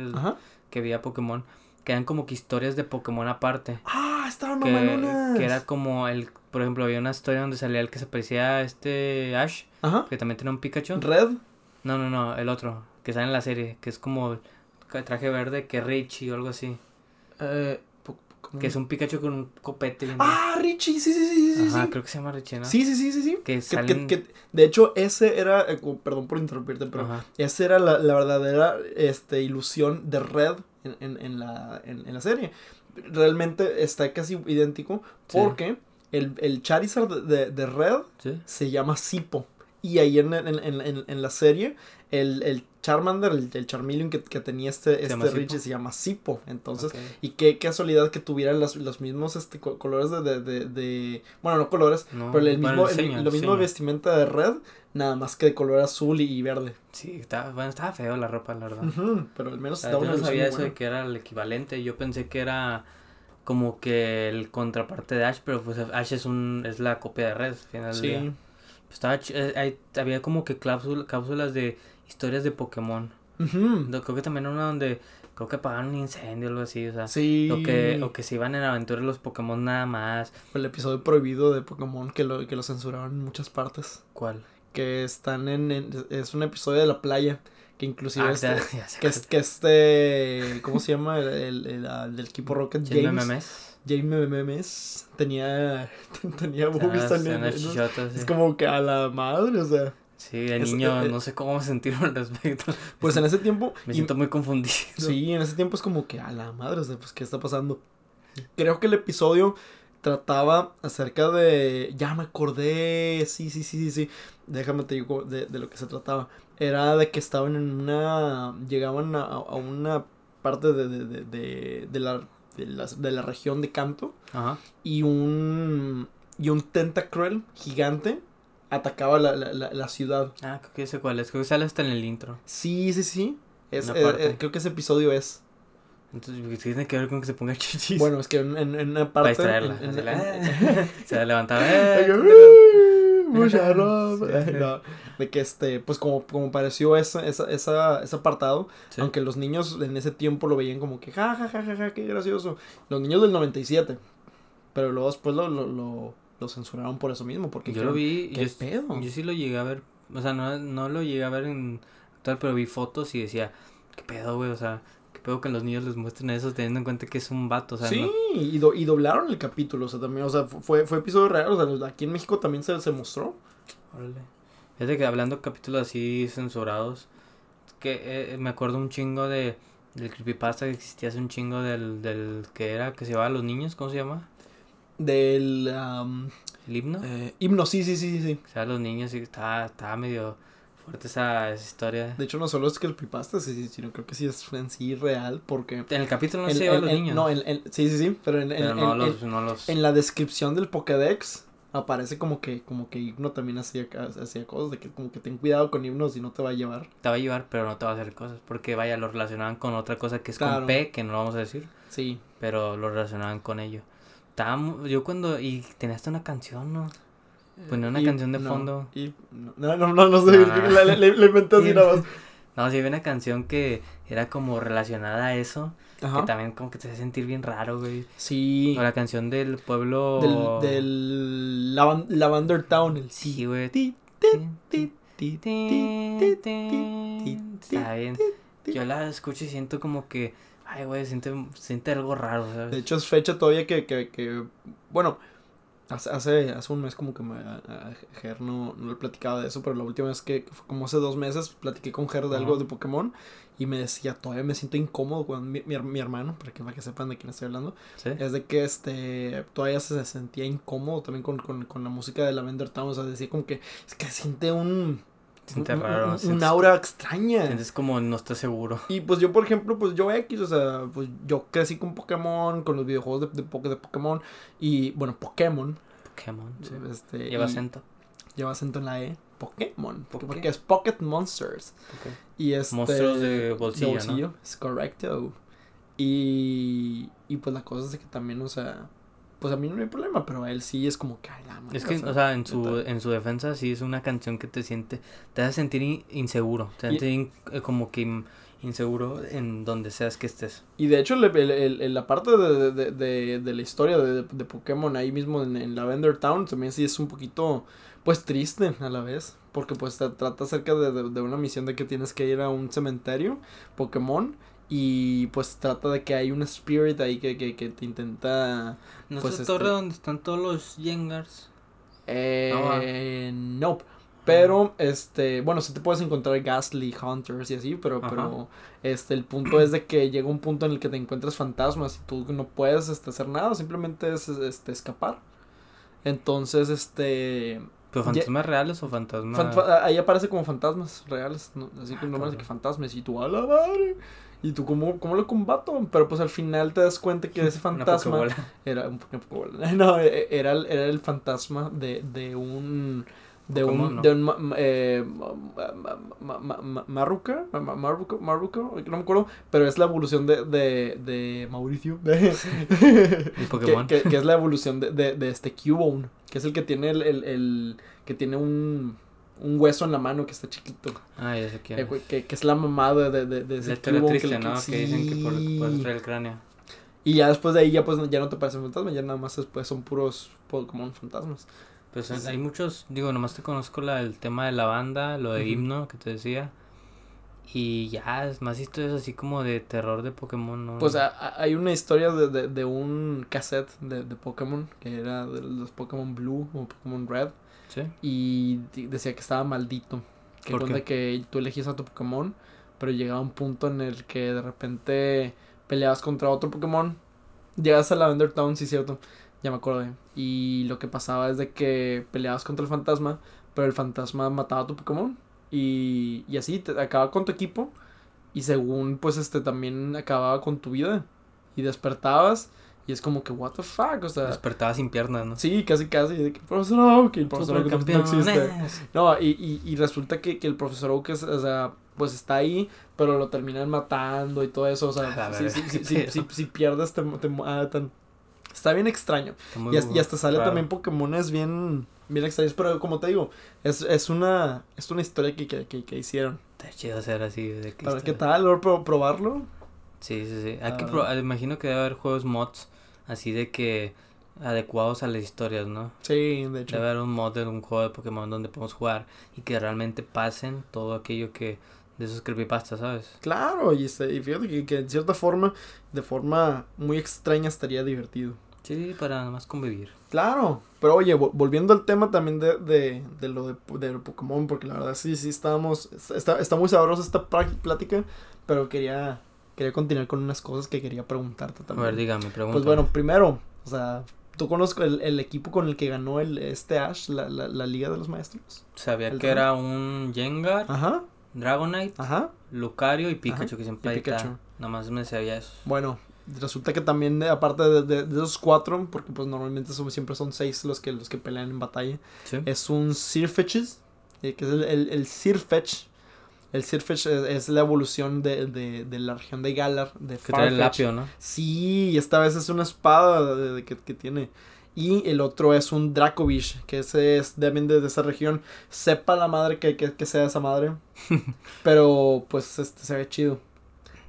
que veía Pokémon. Que eran como que historias de Pokémon aparte. Ah, estaban Que, que era como el... Por ejemplo, había una historia donde salía el que se parecía a este Ash. Ajá. Que también tenía un Pikachu. Red. No, no, no. El otro. Que sale en la serie. Que es como... el traje verde que Richie o algo así. Eh. Que es un Pikachu con un copete. Ah, Richie, sí, sí, sí, sí, Ajá, sí. creo que se llama Richie, ¿no? Sí, sí, sí, sí, sí. Que salen... que- que- de hecho, ese era, eh, perdón por interrumpirte, pero Ajá. esa era la, la verdadera este, ilusión de Red en, en, en la, en, en la serie. Realmente está casi idéntico Sí. porque el, el Charizard de, de- de Red Sí. se llama Sipo. Y ahí en, en, en, en- en la serie, el, el Charmander, el, el Charmeleon que, que tenía este, este. Richie se llama Sipo. Entonces, y qué casualidad que tuvieran los, los mismos este, co- colores de, de, de, de- Bueno, no colores, No, pero el mismo, el lo mismo vestimenta de red, nada más que de color azul y, y verde. Sí, estaba, bueno, estaba feo la ropa, la verdad. Pero al menos O sea, daba yo una no sabía eso de que era el equivalente. Yo pensé que era como que el contraparte de Ash, pero pues Ash es un es la copia de Red al final del día. Estaba ch- eh, hay- había como que cápsul- cápsulas de historias de Pokémon. Creo que también una donde creo que apagaron un incendio o algo así, o sea, sí. o que o que se iban en aventuras los Pokémon nada más. El episodio prohibido de Pokémon que lo, que lo censuraron en muchas partes. ¿Cuál? Que están en, en- Es un episodio de la playa. Que inclusive Ah, este, ya- ya que, que este. ¿Cómo se llama? El, el- el- el del equipo Rocket James James. James Memes. Tenía. Tenía boobies Ah, también. Es como que a la madre, o sea. Sí, de niño eh, no sé cómo sentirme al respecto. Pues en ese tiempo. Me y- siento muy confundido. Sí, en ese tiempo es como que a la madre, o sea, pues, ¿qué está pasando? Creo que el episodio trataba acerca de. Ya me acordé. Sí, sí, sí, sí, sí. Déjame te digo de, de lo que se trataba. Era de que estaban en una. Llegaban a, a una parte de, de, de, de, de la, de, la, de la región de Canto. Ajá. Y un. Y un Tentacruel gigante atacaba la, la, la, la ciudad. Ah, creo que sé cuál es. Creo que sale hasta en el intro. Sí, sí, sí. Es, eh, eh, creo que ese episodio es. Entonces, tiene que ver con que se ponga chichis. Bueno, es que en, en- en una para parte. distraerla. en- así en- la- se levantaba. Sí. No, de que este, pues como, como pareció esa, esa, esa, ese apartado, Sí. aunque los niños en ese tiempo lo veían como que ja, ja, ja, ja, ja, qué gracioso. Los niños del 97. Pero luego después lo, lo, lo, lo censuraron por eso mismo, porque Yo lo vi, ¿qué yo, pedo? yo sí lo llegué a ver, o sea, no, no lo llegué a ver en tal, pero vi fotos y decía, ¿qué pedo, güey? O sea, ¿qué pedo que los niños les muestren eso teniendo en cuenta que es un vato? O sea, sí, no- y, do- y doblaron el capítulo, o sea, también, o sea, fu- fue, fue episodio real, o sea, aquí en México también se, se mostró. Órale. Fíjate que hablando de capítulos así censurados, que eh, me acuerdo un chingo de del creepypasta que existía hace un chingo del, del que era, que se llevaba a los niños, ¿cómo se llama? Del am, El himno. eh, himno, sí, sí, sí, sí. Que se llevaba a los niños y estaba, estaba medio fuerte esa, esa historia. De hecho, no solo es que el creepypasta, sí, sí, sino creo que sí es en sí real, porque... En el capítulo no en- se lleva a los niños. No, en, en- sí, sí, sí, pero en, en- pero no en- los, en- no los... en la descripción del Pokédex aparece como que, como que Himno también hacía, hacía cosas, de que como que ten cuidado con Himno si no te va a llevar. te va a llevar, pero no te va a hacer cosas. Porque vaya, lo relacionaban con otra cosa que es Claro. con P, que no lo vamos a decir. Sí. Pero lo relacionaban con ello. Estaba yo cuando. Y tenía hasta una canción, ¿no? Poner una y, canción de no, fondo. Y, no, no, no, no, sé, la, la, la, la inventé así nada más. No, sí, había una canción que era como relacionada a eso. Ajá. Que también como que te hace sentir bien raro, güey. Sí. O la canción del pueblo. Del, del Lav Lavander Town. El... Sí, güey. Está bien. Yo la escucho y siento como que. Ay, güey, siente, siente algo raro, ¿sabes? De hecho, es fecha todavía que. que, que bueno, hace, hace, hace un mes como que me, a, a Ger no, no le platicaba de eso, pero la última vez que, como hace dos meses, platiqué con Ger de algo de Pokémon y me decía, todavía me siento incómodo cuando mi, mi, mi hermano, para que, para que sepan de quién estoy hablando, ¿Sí? es de que este todavía se sentía incómodo también con, con, con la música de Lavender Town, o sea, decía como que es que siente un... Siente raro. un- sientes- aura extraña. Sientes como no estás seguro. Y pues yo, por ejemplo, pues yo X, o sea, pues yo crecí con Pokémon, con los videojuegos de, de, Poké- de Pokémon. Y bueno, Pokémon. Pokémon. sí. Este, Lleva acento. Lleva acento en la E. Pokémon. Porque, Poké. porque es Pocket Monsters. Ok. Y este. Monstruos de bolsillo, ¿no? Es correcto. Y. Y pues la cosa es que también, o sea. Pues a mí no hay problema, pero a él sí es como que. la madre, Es que, o sea, en su, en su defensa sí es una canción que te siente, te hace sentir in- inseguro, te hace in- eh, como que in- inseguro en donde seas que estés. Y de hecho, el- el- el- el- la parte de, de, de, de la historia de, de Pokémon ahí mismo en, en Lavender Town también sí es un poquito, pues, triste a la vez. Porque, pues, te trata acerca de una misión de que tienes que ir a un cementerio Pokémon. Y, pues, trata de que hay un spirit ahí que, que, que te intenta... ¿No Pues, es la este- torre donde están todos los Yengars? Eh, nope. Pero, este, bueno, sí te puedes encontrar Ghastly Hunters y así, pero, Ajá. pero, este, el punto es de que llega un punto en el que te encuentras fantasmas y tú no puedes, este, hacer nada, simplemente es, este, escapar. Entonces, este, ¿Pero Ya- fantasmas reales o fantasmas? fan- fa- ahí aparece como fantasmas reales, ¿no? así que Ah, no cabrón. que fantasmas y tú, a la madre, y tú, ¿cómo, cómo lo combato? Pero, pues, al final te das cuenta que ese fantasma... Era un. No, e- era, el- era el fantasma de, de un. De un. ¿no? De un. eh, ma- ma- ma- ma- ma- Marruca. No me acuerdo. Pero es la evolución de. De, de Mauricio. de- El Pokémon. que, que- que es la evolución de, de, de este Cubone. Que es el que tiene el. el, el- que tiene un. Un hueso en la mano que está chiquito. Ah, ya sé quién. Eh, que, que es la mamada de, de, de ese triste, que- ¿no? Que dicen que por, traer el cráneo. Y ya después de ahí ya pues ya no te parecen fantasmas, ya nada más después son puros Pokémon fantasmas. Pues Sí. hay muchos, digo, nomás te conozco la, el tema de la banda, lo de himno que te decía. Y ya, es más historias así como de terror de Pokémon, ¿no? Pues a- a- hay una historia de, de, de un cassette de, de Pokémon, que era de los Pokémon Blue o Pokémon Red, Sí. y decía que estaba maldito. Que ¿Por qué? que tú elegías a tu Pokémon, pero llegaba un punto en el que de repente peleabas contra otro Pokémon. Llegas a Lavender Town, sí, cierto. Ya me acuerdo. Y lo que pasaba es de que peleabas contra el fantasma, pero el fantasma mataba a tu Pokémon. Y, y así, te acababa con tu equipo. Y según, pues, este, también acababa con tu vida. Y despertabas. Y es como que, what the fuck, o sea... Despertaba sin piernas, ¿no? Sí, casi, casi. De que, profesor Oak, el profesor Oak no- existe. No, y, y, y resulta que, que el profesor Oak, es, o sea, pues está ahí, pero lo terminan matando y todo eso. O sea, si, si, si, si, pierdes, te, te matan. Está bien extraño. Está Y, hasta- y hasta sale raro. también Pokémones bien, bien extraños. Pero como te digo, es, es, una, es una historia que, que, que, que hicieron. Está chido hacer así. De que Para qué tal, ¿Luego pro- probarlo. Sí, sí, sí. Hay que Ah. probar- imagino que debe haber juegos mods así de que adecuados a las historias, ¿no? Sí, de hecho. Debe haber un mod de un juego de Pokémon donde podemos jugar y que realmente pasen todo aquello que de esos creepypastas, ¿sabes? Claro, y, este, y fíjate que, que en cierta forma, de forma muy extraña estaría divertido. Sí, para nada más convivir. Claro, pero oye, vo- volviendo al tema también de, de, de lo de, de Pokémon, porque la verdad sí, sí estábamos, está, está muy sabrosa esta plática, pero quería, quería continuar con unas cosas que quería preguntarte A también. ver, dígame, pregunta. Pues bueno, primero, o sea, ¿tú conozco el, el equipo con el que ganó el, este Ash, la, la, la Liga de los Maestros? Sabía que dragón. era un Jengar, Ajá, Dragonite, ajá. Lucario y Pikachu, Ajá, que siempre y ahí está. Pikachu. Nada más me sabía eso. Bueno, resulta que también, eh, aparte de, de, de esos cuatro, porque pues normalmente son- siempre son seis los que, los que pelean en batalla, Sí. es un Sirfetch'es, eh, que es el, el, el Sirfetch. El Sirfetch es, es la evolución de, de, de la región de Galar, de Que trae el lapio, ¿no? Sí, esta vez es una espada de- que, que tiene. Y el otro es un Dracovish, que ese es también de, de esa región. Sepa la madre que, que, que sea esa madre. pero pues este se ve chido.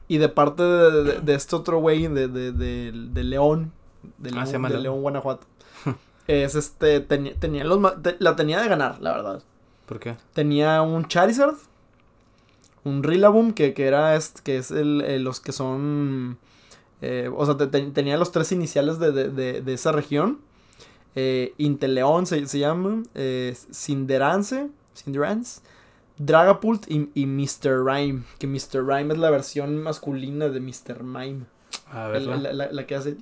Y de parte de, este otro güey, de, de, León, de Ah, León, llama de León. Guanajuato. es este, tenía, tenía los, te- la tenía de ganar, la verdad. ¿Por qué? Tenía un Charizard, un Rillaboom, que, que era este, que es el, el- los que son. eh, o sea, te- te- tenía los tres iniciales de, de, de, de esa región. Eh, Inteleon se, se llama. Eh, Cinderance. Cinderance. Dragapult y, y Mr. Rhyme. Que Mr. Rhyme es la versión masculina de Mr. Mime. A ver, la, la- la que hace.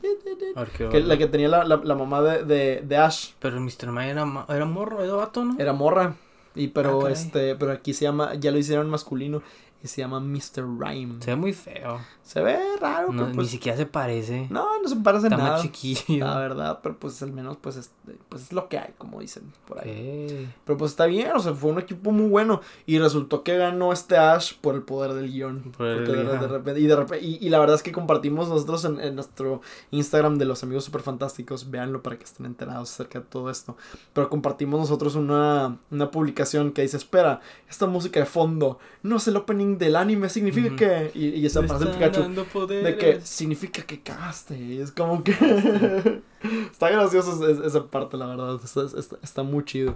Que, la que tenía la, mamá de, de, de Ash. Pero Mr. Mime era, era morro, era vato, ¿no? Era morra. Y pero Ah, este, pero aquí se llama, ya lo hicieron masculino y se llama Mr. Rhyme. Se ve muy feo. Se ve raro, No, pero pues, Ni siquiera se parece. no, no se parece Está nada. más chiquillo. La verdad, pero pues al menos pues es, pues es lo que hay, como dicen por ahí. Eh, Pero pues está bien, o sea, fue un equipo muy bueno. Y resultó que ganó este Ash por el poder del guion. Por el Porque de, guion. de repente, y, de repente, y, y la verdad es que compartimos nosotros en, en nuestro Instagram de los amigos super fantásticos. Véanlo para que estén enterados acerca de todo esto. Pero compartimos nosotros una, una publicación que dice: Espera, esta música de fondo no es el opening del anime, significa Ujú. que. Y, y esa frase Pikachu. De que significa que cagaste. y Es como que. está gracioso es- esa parte, la verdad. Está, está- está muy chido.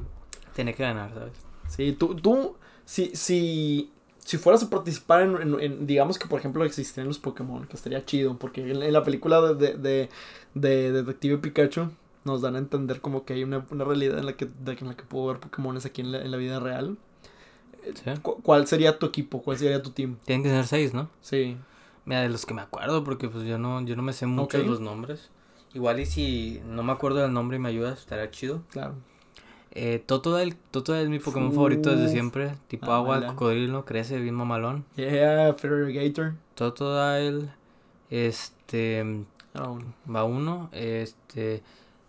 Tiene que ganar, ¿sabes? Sí, tú, tú, si, si, si fueras a participar en, en- en- digamos que por ejemplo existieran los Pokémon, que estaría chido, porque en, en la película de, de, de, de Detective Pikachu nos dan a entender como que hay una, una realidad en la que, de- en la que puedo ver Pokémones aquí en la, en la vida real. Sí. Cu- ¿Cuál sería tu equipo? ¿Cuál sería tu team? Tienen que ser seis, ¿no? Sí. Mira, de los que me acuerdo, porque pues yo no, yo no me sé mucho los nombres. Igual y si no me acuerdo del nombre y me ayudas, estaría chido. Claro. Eh, Totodile, Totodile es mi Pokémon favorito desde siempre. Tipo Ah, agua, mala. cocodrilo, crece bien mamalón. Yeah, Ferrigator. Totodile, este, Oh, va uno, este,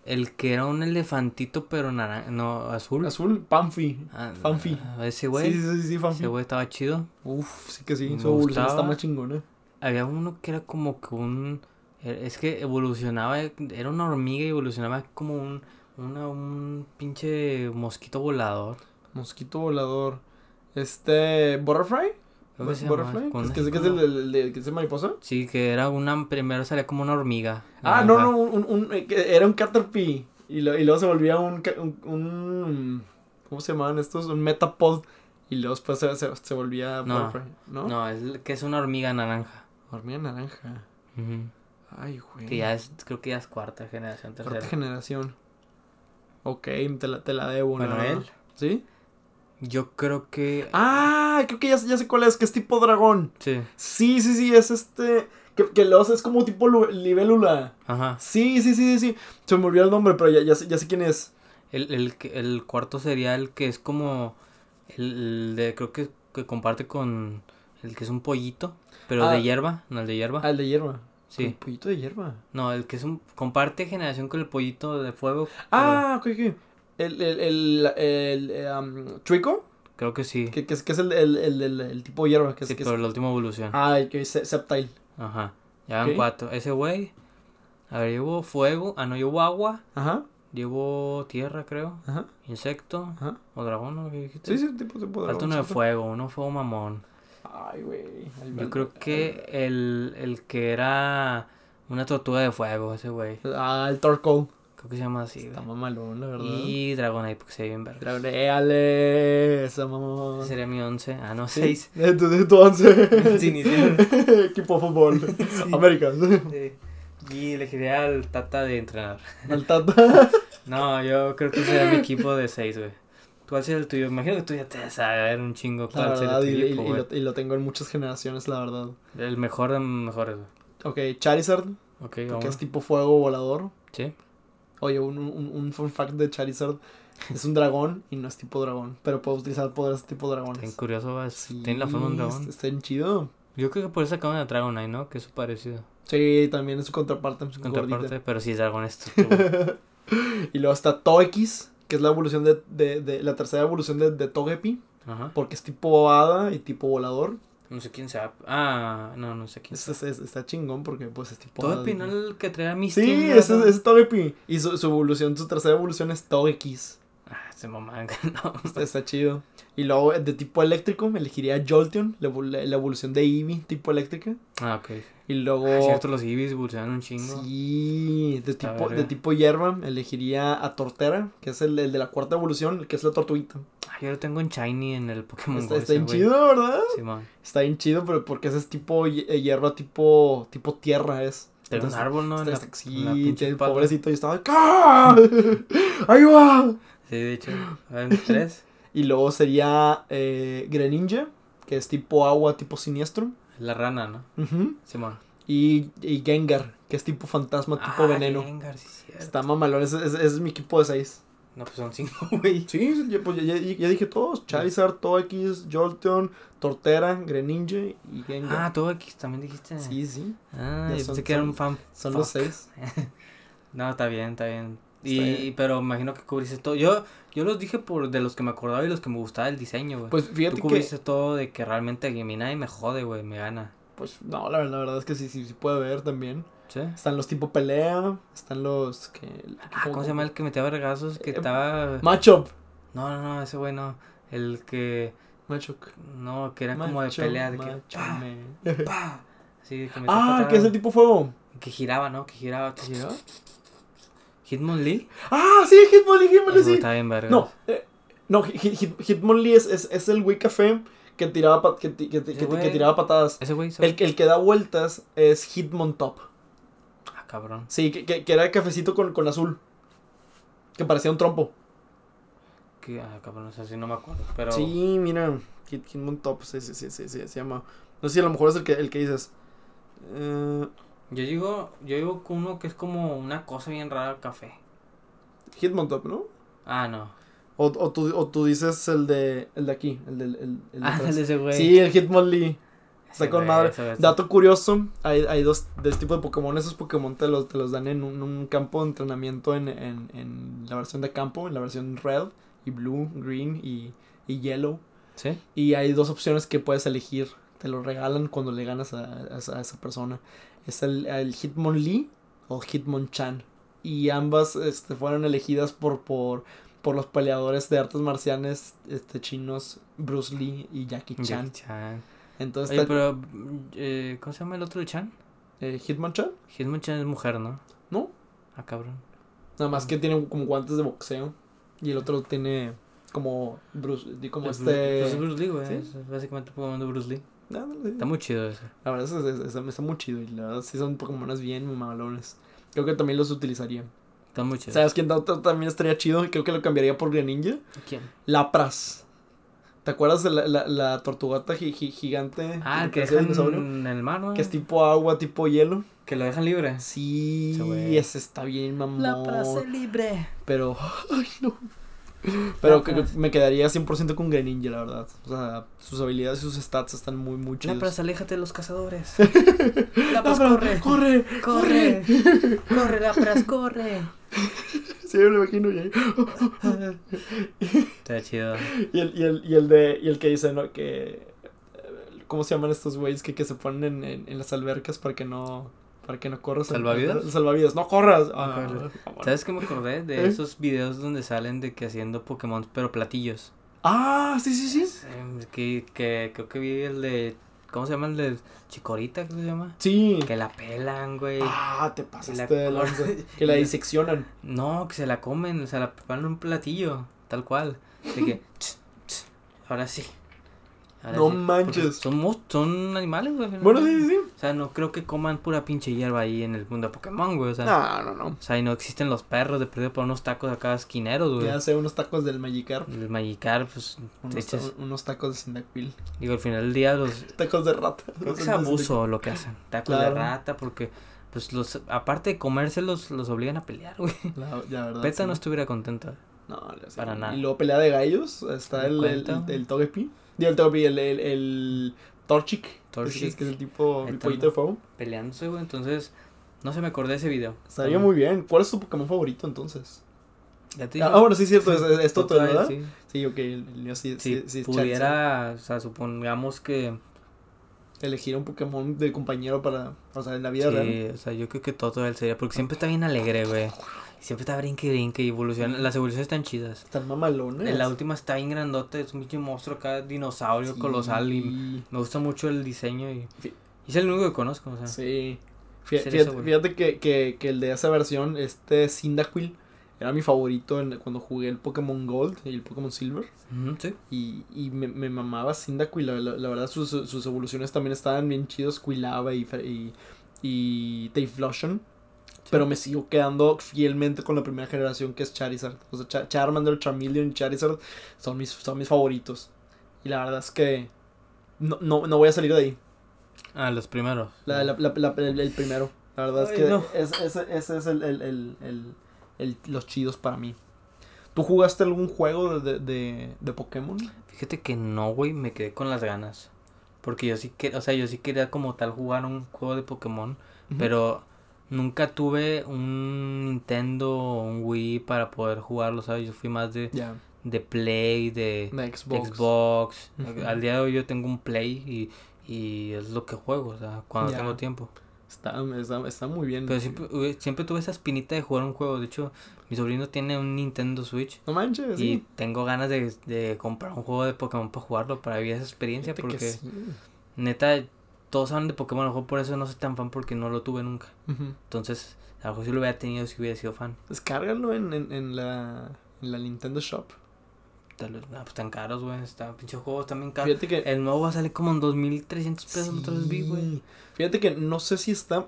el que era un elefantito pero naranja, no, azul. azul, Panfi. Ah, Fanfi. ah, ese güey, Sí, sí, sí, Fanfi. ese güey estaba chido. Uf, sí que sí. Me Su evolución está más chingona. Había uno que era como que un, e- es que evolucionaba, era una hormiga y evolucionaba como un, una, un pinche mosquito volador. Mosquito volador. Este. Butterfly. Que se Butterfly. Es que, que es el, como- el- el de que es de mariposa. Sí, que era una, primero salía como una hormiga. Ah, no, no, un, un- eh, era un Caterpie. Y, lo- y luego se volvía un, un, un- ¿Cómo se llamaban estos? Un Metapod. Y luego después se, se, se volvía No, Butterfly. ¿No? No, es que es una hormiga naranja. Hormiga naranja. Ujú. Ay, güey. Que ya es, creo que ya es cuarta generación, Cuarta tercera. generación. Ok, te la, te la debo. Él. ¿Sí? Yo creo que... Ah, creo que ya, ya sé cuál es, que es tipo dragón. Sí, Sí, sí, sí, es este. Que, que luego es como tipo lu- libélula. ajá. Sí, sí, sí, sí, sí. Se me olvidó el nombre, pero ya, ya, sé, ya sé quién es. El, el, el cuarto sería el que es como... El, el de, creo que, que comparte con el que es un pollito, pero Ah. de hierba, no el de hierba. Ah, el de hierba. El sí. pollito de hierba. No, el que es un... Comparte generación con el pollito de fuego. Ah, ok, ok. El, el, el, el, um, Trico, Creo que sí. que, que es, que es el, el, el, el- el tipo de hierba. Que es, que pero es, la última evolución. ah, el que es Septile. Ajá. Ya van cuatro. Ese güey... A ver, llevo fuego. Ah, no, llevo agua. Ajá, Llevo tierra, creo. ajá, Insecto. ajá. O dragón, ¿no? ¿Qué dijiste? Sí, sí, tipo, tipo de Falta uno de dragón, fuego, uno fuego mamón. Ay, güey. Yo creo que el, el que era una tortuga de fuego, ese güey. Ah, el Torkoal. Creo que se llama así, Está mamalón, la verdad. Y Dragonite, porque se ve bien verga. Dragon- ¡Éale! Esa mamá. Ese sería mi 11. Ah, no, Sí. 6. Entonces, entonces. Sí, inicial. Equipo de fútbol. Américas. Y elegiría al Tata de entrenar. Al Tata. No, yo creo que sería mi equipo de 6, güey. ¿Cuál sería el tuyo? Imagino que tú ya te sabes un chingo cuál sería verdad, tu y, y- lo, y lo tengo en muchas generaciones, la verdad. El mejor de mejores. Ok, Charizard, Ok, porque vamos. es tipo fuego volador. Sí. Oye, un, un, un fun fact de Charizard. Es un dragón y no es tipo dragón, pero puede utilizar poderes tipo dragones. curioso, va. Sí, Tiene la forma de un dragón. Está chido. Yo creo que por eso acaban de Dragonite, ¿no? Que es su parecido. Sí, también es su contraparte. Su contraparte, gordita. pero sí es dragón esto. y luego está Togekiss, que es la evolución de, de, de la tercera evolución de, de Togepi, Ajá. porque es tipo hada y tipo volador. No sé quién sea. Ah, no, no sé quién Es- sea. es- es- está chingón porque pues es tipo Todo hada. el que traía Misty. Sí, ¿no? ese, ese es Togepi. Y su, su evolución, su tercera evolución es Togekiss. Se mamá, no. Está, está chido. Y luego de tipo eléctrico elegiría Jolteon, la, la evolución de Eevee tipo eléctrica. Ah, ok. Y luego... Ah, cierto, los Eevees evolucionan un chingo. Sí, de Está tipo, de tipo hierba elegiría a Tortera, que es el, el de la cuarta evolución, el que es la tortuguita. Ah, yo lo tengo en Shiny en el Pokémon Está, Go. está bien güey. chido, ¿verdad? Simón. Está bien chido, pero porque ese es tipo eh, hierba, tipo, tipo tierra es. Tiene un árbol, ¿no? Está- la- está- sí, espalda. pobrecito, y estaba ¡Ah! ¡Ahí va! Sí, de hecho. Hay tres. Y luego sería eh, Greninja, que es tipo agua, tipo siniestro. La rana, ¿no? Ujú. Simón. y, y Gengar, que es tipo fantasma, tipo Ah, veneno. Gengar, sí, cierto. Está mamalón, ese, ese- ese es mi equipo de 6. No, pues son cinco, güey. Sí, ya, pues, ya, ya- ya dije todos. Charizard, Togekiss, Jolteon, Tortera, Greninja y Gengar. Ah, aquí también dijiste. sí, sí. Ah, Ya yo son- pensé que era un fan. Son los. 6. No, está bien, está bien. Y, pero imagino que cubriste todo. Yo, yo los dije por de los que me acordaba y los que me gustaba el diseño, güey. Pues Tú fíjate que. cubriste todo de que realmente a mí nadie me jode, güey, me gana. Pues no, la, la verdad es que sí, sí, sí puede ver también. ¿Sí? Están los tipo pelea. Están los que. Ah, ¿cómo se llama el que metía vergazos? Que Eh, estaba... Matchup. No, no, no, ese güey no. El que... Matchup. No, que era como de pelea, de macho, que metía Ah, que es el tipo fuego. Que giraba, ¿no? Que giraba. ¿Que giraba? Hitmonlee. Ah, sí, Hitmonlee, Hitmonlee, sí. está bien verga. No, eh, no, Hit- Hit- Hitmonlee es, es, es el güey café que tiraba, que, que, que, tiraba patadas. Ese güey... El, que- el que da vueltas es Hitmontop. Ah, cabrón. Sí, que, que, que era cafecito con, con azul. Que parecía un trompo. Que, ah, cabrón, o sea, sí no me acuerdo. Pero... Sí, mira. Hit, Hitmontop, sí, sí, sí, sí, sí, se llama. No sé si a lo mejor es el que, el que dices. Eh, Yo digo, yo digo que uno que es como una cosa bien rara café. Hitmontop, ¿no? Ah, no. O, o, tú, o tú dices el de, el de aquí, el, del el, el de Ah, el de ese güey. Sí, el Hitmonlee. Está Ese con madre. Dato curioso, hay, hay dos de este tipo de Pokémon. Esos Pokémon te los, te los dan en un, un campo de entrenamiento en, en, en la versión de campo, en la versión Red y Blue, Green y, y Yellow. ¿Sí? Y hay dos opciones que puedes elegir. Te lo regalan cuando le ganas a, a a esa persona. Es el, el Hitmonlee o Hitmonchan. Y ambas este, fueron elegidas por, por, por los peleadores de artes marciales este, chinos Bruce Lee y Jackie Chan. Jackie Chan. Entonces, Oye, está- pero, eh, ¿cómo se llama el otro de Chan? eh, Hitmonchan, Hitmonchan es mujer, ¿no? ¿no? Ah, cabrón. Nada más que tiene como guantes de boxeo. Y el otro tiene como Bruce, como Es este. pues es Bruce Lee, güey. ¿Sí? Es básicamente Bruce Lee. No. Está muy chido ese. La verdad es, es- es- está muy chido. Y la verdad sí son Pokémones bien mamalones. Creo que también los utilizaría. Está muy chido. ¿Sabes quién ta- ta- también estaría chido? Creo que lo cambiaría por Greninja. ¿Quién? Lapras. ¿Te acuerdas de la, la, la tortugata gi- gi- gigante? Ah, que dinosaurio? en el mar, ¿no? Que es tipo agua, tipo hielo. Que lo dejan libre. Sí, Ese está bien mamón. libre. Pero, ay, no. Pero que- que plaza. me quedaría 100% con Greninja, la verdad. O sea, sus habilidades y sus stats están muy, muy chidos. Lapras, aléjate de los cazadores. Lapras, Lapras, corre. ¡Corre! Corre. Corre, Lapras, corre. Sí, me lo imagino. Y, ahí- Está chido. y el, y, el, y el de, y el que dice, ¿no? Que... eh, ¿Cómo se llaman estos güeyes que, que se ponen en, en, en las albercas para que no... Para que no corras. ¿Salvavidas? Salvavidas. ¡No corras! Ah. ¿Sabes qué me acordé? De ¿Eh? esos videos donde salen de que haciendo Pokémon, pero platillos. Ah, sí, sí, sí. Que, que creo que vi el de ¿Cómo se llama el de Chicorita? ¿Cómo se llama? Sí. Que la pelan, güey. Ah, te la pasaste de lanza. cortan. Que la la- diseccionan. No, que se la comen, o sea, la preparan en un platillo, tal cual. De que, "Ch, ch, ahora sí. Ahora No sí". manches. Son, son animales, güey. Bueno, sí, sí, sí. O sea, no creo que coman pura pinche hierba ahí en el mundo de Pokémon, güey. O sea, No, no, no. o sea, y no existen los perros de perdido por unos tacos acá esquineros, güey. Ya sé, unos tacos del Magikarp. El Magikarp, pues, Unos, echas- unos tacos de Cyndaquil. digo, al final del día los... Tacos de rata. Creo que es abuso lo que hacen. Tacos Claro. de rata, porque, pues, los... Aparte de comérselos, los obligan a pelear, güey. La, verdad. Peta sí. no estuviera contenta. No, para nada. Y luego pelea de gallos. Está ¿Me el, el, cuenta? el, Togepi. El Togepi, el, el, el Torchic. Torchic. Que es, que es el tipo, el pollito de fuego. Peleándose, güey. Entonces, no se me acordé de ese video. Estaría Um, muy bien. ¿Cuál es tu Pokémon favorito entonces? Ah, bueno, sí es cierto, es, es, traes, ¿verdad? sí. Sí, ok, el, mío sí, Si sí, sí Charizard. pudiera, o sea, supongamos que... Elegir un Pokémon de compañero para, o sea, en la vida Sí, real. o sea, yo creo que todo él sería, porque siempre está bien alegre, güey. Siempre está brinque y brinque y evoluciona. Las evoluciones están chidas. Están mamalones. La última está bien grandote, es un pinche monstruo acá, dinosaurio colosal y me gusta mucho el diseño y, y es el único que conozco, o sea. Sí. Fí- Fíjate, que, que, que el de esa versión, este Cyndaquil, era mi favorito en, cuando jugué el Pokémon Gold y el Pokémon Silver. Sí. Y, y me, me mamaba Cyndaquil. La, la, la verdad, sus, sus evoluciones también estaban bien chidos. Quilava y, y, y Typhlosion. Pero me sigo quedando fielmente con la primera generación que es Charizard. O sea, Cha- Charmander, Charmeleon y Charizard son mis, son mis favoritos. Y la verdad es que no, no, no voy a salir de ahí. Ah, los primeros. La, la- la- el, el primero. La verdad es que no. es- ese, ese es el, el, el, el- los chidos para mí. ¿Tú jugaste algún juego de, de, de, de Pokémon? Fíjate que no, güey, me quedé con las ganas. Porque yo sí que, o sea, yo sí quería como tal jugar un juego de Pokémon, pero nunca tuve un Nintendo o un Wii para poder jugarlo, ¿sabes? Yo fui más de, de Play, de de Xbox. Al día de hoy yo tengo un Play y, y es lo que juego, o sea, cuando tengo tiempo. Está, está, está muy bien. Pero siempre, siempre tuve esa espinita de jugar un juego. De hecho, mi sobrino tiene un Nintendo Switch. No manches, Y sí. tengo ganas de, de comprar un juego de Pokémon para jugarlo, para vivir esa experiencia. Fíjate Porque sí. neta, todos hablan de Pokémon, a lo mejor por eso no soy tan fan porque no lo tuve nunca. Entonces, a lo mejor si lo hubiera tenido, si hubiera sido fan. Descárgalo en, en, en la, en la Nintendo Shop. Tal vez, ah, pues tan caros, güey. Está pinche juego también caro. Fíjate que. El nuevo va a salir como en 2300 pesos, la otra vez vi, güey. Sí. Fíjate que no sé si está.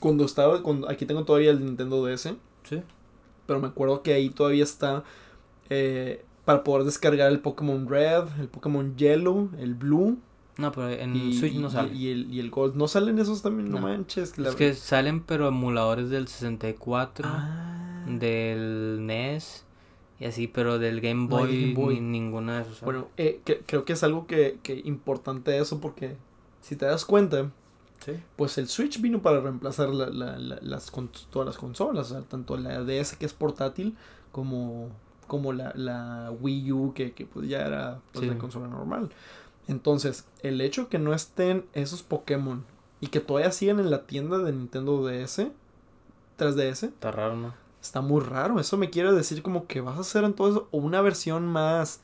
Cuando estaba. Cuando, aquí tengo todavía el Nintendo DS. Sí. Pero me acuerdo que ahí todavía está. eh, para poder descargar el Pokémon Red, el Pokémon Yellow, el Blue. No, pero en y, Switch no y- sale. Y, el, y el Gold. ¿No salen esos también? No, No. manches. la- Es que salen, pero emuladores del 64, Ah. del NES y así, pero del Game No Boy, Game Boy. ni ninguna de esos. Bueno, eh, que- creo que es algo que, que importante eso porque si te das cuenta, sí. pues el Switch vino para reemplazar la- la- la- las, con- todas las consolas, o sea, tanto la DS que es portátil como, como la, la Wii U que, que, pues ya era pues, Sí. la consola normal. Entonces, el hecho que no estén esos Pokémon y que todavía sigan en la tienda de Nintendo DS, 3DS, Está raro, ¿no? está muy raro. Eso me quiere decir como que vas a hacer entonces o una versión más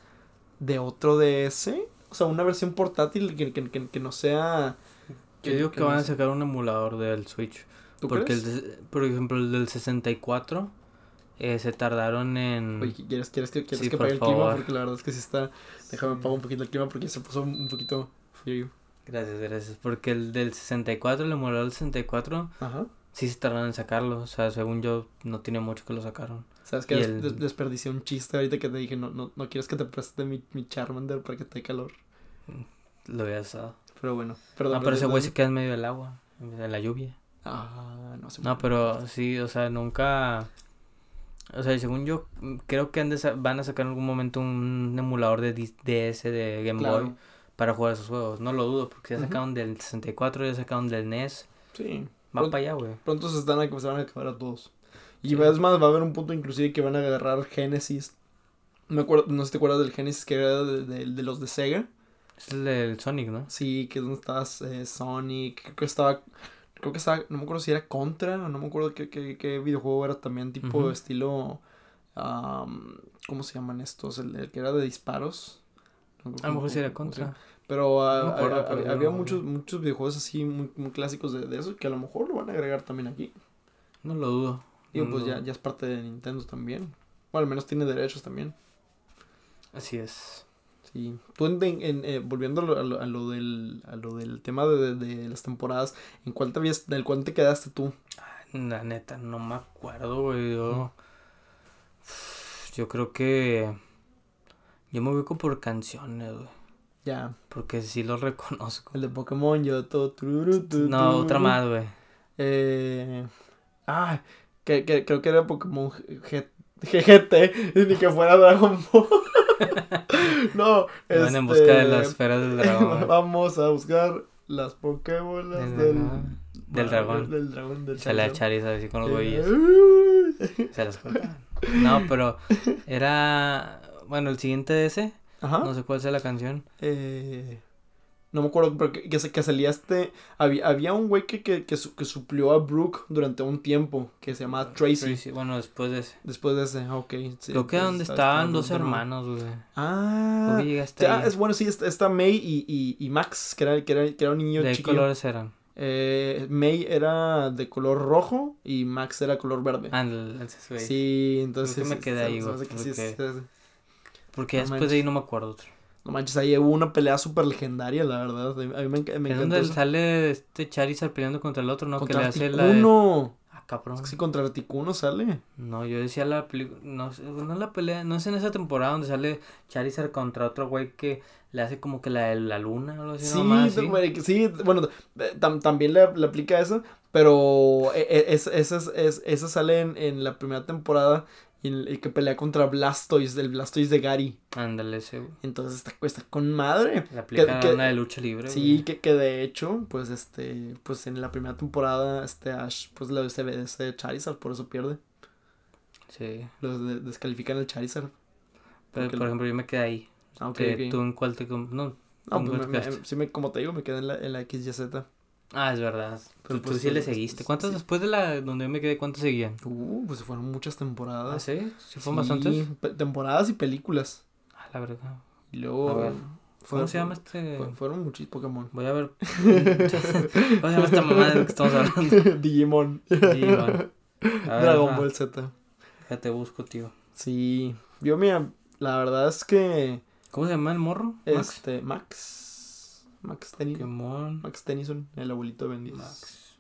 de otro DS, o sea, una versión portátil que, que, que- que no sea... Yo digo que, van a sacar un emulador del Switch. ¿Tú Porque, crees? el de- por ejemplo, el del 64 eh, se tardaron en... Oye, ¿quieres, quieres que, quieres Sí, que apague el clima? Porque la verdad es que sí está... Déjame apagar un poquito el clima porque se puso un poquito frío. Gracias, gracias. Porque el del 64, el emulador del 64, Ajá. sí se tardaron en sacarlo. O sea, según yo, no tiene mucho que lo sacaron. ¿Sabes des- el- des- desperdicié un chiste ahorita que te dije, no, no, no quieres que te preste mi, mi Charmander para que te dé calor? Lo había usado. Pero bueno, perdón. No, pero ese güey se queda en medio del agua, en la lluvia. Ah, no sé. No, pero sí, o sea, nunca... O sea, según yo, mm, creo que han van a sacar en algún momento un emulador de DS de Game Claro. Boy para jugar esos juegos. No lo dudo, porque ya sacaron del 64, ya sacaron del NES. Sí. Va para allá, güey. Pronto se, están a, se van a acabar a todos. Y Sí. es más, va a haber un punto inclusive que van a agarrar Genesis. Me acuerdo, no sé si te acuerdas del Genesis que era de, de- de los de Sega. Es el del Sonic, ¿no? Sí, que es donde estabas eh, Sonic. Creo que estaba. Creo que estaba. No me acuerdo si era Contra. No me acuerdo qué, qué, qué videojuego era también. Tipo estilo. am, ¿Cómo se llaman estos? El, el que era de disparos. No A lo mejor sí era contra. Pero, No pero había no, muchos, muchos videojuegos así muy, muy clásicos de, de eso que a lo mejor lo van a agregar también aquí. No lo dudo. Y pues ya, ya es parte de Nintendo también. O al menos tiene derechos también. Así es. Sí. Tú, en, en- eh, volviendo a lo, a lo- a lo del, a lo del tema de, de- de las temporadas, ¿en cuál te, habías, del cuál te quedaste tú? La neta, no me acuerdo, güey. Yo, yo creo que yo me ubico por canciones, güey. Ya, Porque sí lo reconozco. el de Pokémon, yo todo. No, otra más, güey. Eh, ah, que, que, creo que era Pokémon G- GGT, ni que fuera Dragon Ball. No, Van en este, busca de las esferas del dragón. Vamos a buscar las Pokébolas del, Del dragón. Del dragón, del Se la. Charizard así con los güeyes. uy. Se las cortaban. No, pero era. Bueno, el siguiente de ese. Ajá. No sé cuál sea la canción. Eh, no me acuerdo, pero que, que, que salía este. Había, había un güey que, que, que, su- que suplió a Brooke durante un tiempo, que se llamaba Tracy. Bueno, después de ese. Después de ese, ah, ok. sí, Creo que era donde estaba- estaban estaba dos hermanos, güey. Ah, ah, es bueno, sí, está, está May y, y, y Max, que era, que, era, que era un niño ¿De qué colores eran? Eh, May era de color rojo y Max era color verde. Ah, el- ese güey. sí, entonces. Creo que me quedé ahí, güey, porque- sí, sí. Porque No después de ahí no me acuerdo otro. No manches, ahí hubo una pelea súper legendaria, la verdad. A mí me, enc- me es encantó sale este Charizard peleando contra el otro, ¿no? Contra que le hace la. de-. Ah, cabrón. Es que sí, contra Articuno sale. No, yo decía la película. No, no es la pelea. No es en esa temporada donde sale Charizard contra otro güey que le hace como que la de la luna o algo así. Sí, nomás, ¿sí? bueno, eh, tam- también le, le aplica eso, pero e- e- es, esa, es, es- esa sale en, en la primera temporada y, el- y que pelea contra Blastoise, el Blastoise de Gary. Ándale, ese, güey. Entonces está, está con madre. Le aplica que- una de lucha libre. Sí, que, que de hecho, pues este, pues en la primera temporada, este Ash, pues lo se ve ese Charizard, por eso pierde. Sí. Los de- descalifican el Charizard. Pero, por el- ejemplo, yo me quedé ahí. Ah, ok, Que ok. ¿Tú en cuál te.? No. No, ¿cómo pues me- sí me, como te digo, me quedé en la, en la XYZ. Ah, es verdad. Pero tú, tú pues, sí le pues, seguiste. pues, ¿Cuántas después de la donde yo me quedé? ¿Cuántas seguían? Uh, pues fueron muchas ¿Ah, temporadas. sí? ¿Sí fueron Sí, bastantes? temporadas y películas. Ah, la verdad. Y luego. A ver, fue- ¿Cómo se llama este? fue- fueron muchos Pokémon. Voy a ver. ¿Cómo se llama esta mamá de la que estamos hablando? Digimon. Digimon. Dragon. Ball Z. Déjate busco, tío. Sí. Yo, mira, la verdad es que. ¿Cómo se llama el morro? Este, Max. Max Tennyson. Pokémon. Max Tennyson, el abuelito de Ben 10. Max.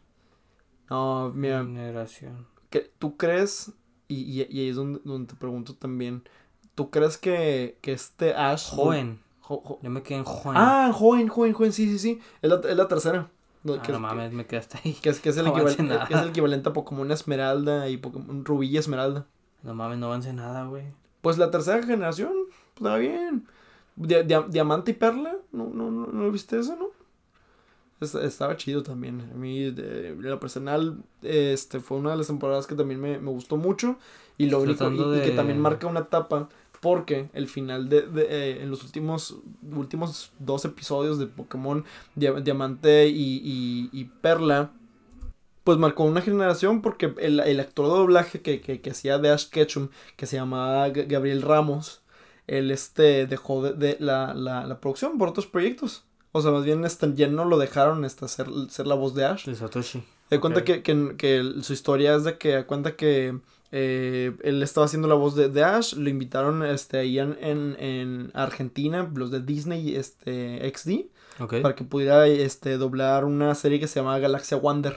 No, mira, Generación. que- ¿tú crees? Y, y, y ahí es donde, donde te pregunto también. ¿Tú crees que, que este Ash. Joven. Jo- jo- Yo me quedé en joven. Ah, joven, joven, joven, sí, sí, sí. Es la, es la tercera. No, Ah, que, no es- mames, me quedé hasta ahí. que, es, que es el no equivalente, que es el equivalente a Pokémon Esmeralda y Pokémon Rubí Esmeralda. No mames, no avance nada, güey. Pues la tercera generación, pues estaba bien. Dia- dia- Diamante y Perla, ¿no, no, no, no viste eso, no? Es- estaba chido también. A mí, de, lo personal, este, fue una de las temporadas que también me, me gustó mucho. Y lo único, y, que también marca una etapa, porque el final de, de, eh, en los últimos, últimos dos episodios de Pokémon Dia- Diamante y, y, y Perla, pues marcó una generación porque el, el actor de doblaje que, que, que hacía de Ash Ketchum, que se llamaba G- Gabriel Ramos, él este, dejó de, de la, la, la producción por otros proyectos. O sea, más bien este, ya no lo dejaron este, ser, ser la voz de Ash. De Satoshi. De cuenta que, que, que su historia es de que cuenta que eh, él estaba haciendo la voz de, de Ash, lo invitaron este, ahí en, en, en Argentina, los de Disney este, XD, para que pudiera este, doblar una serie que se llama Galaxia Wonder.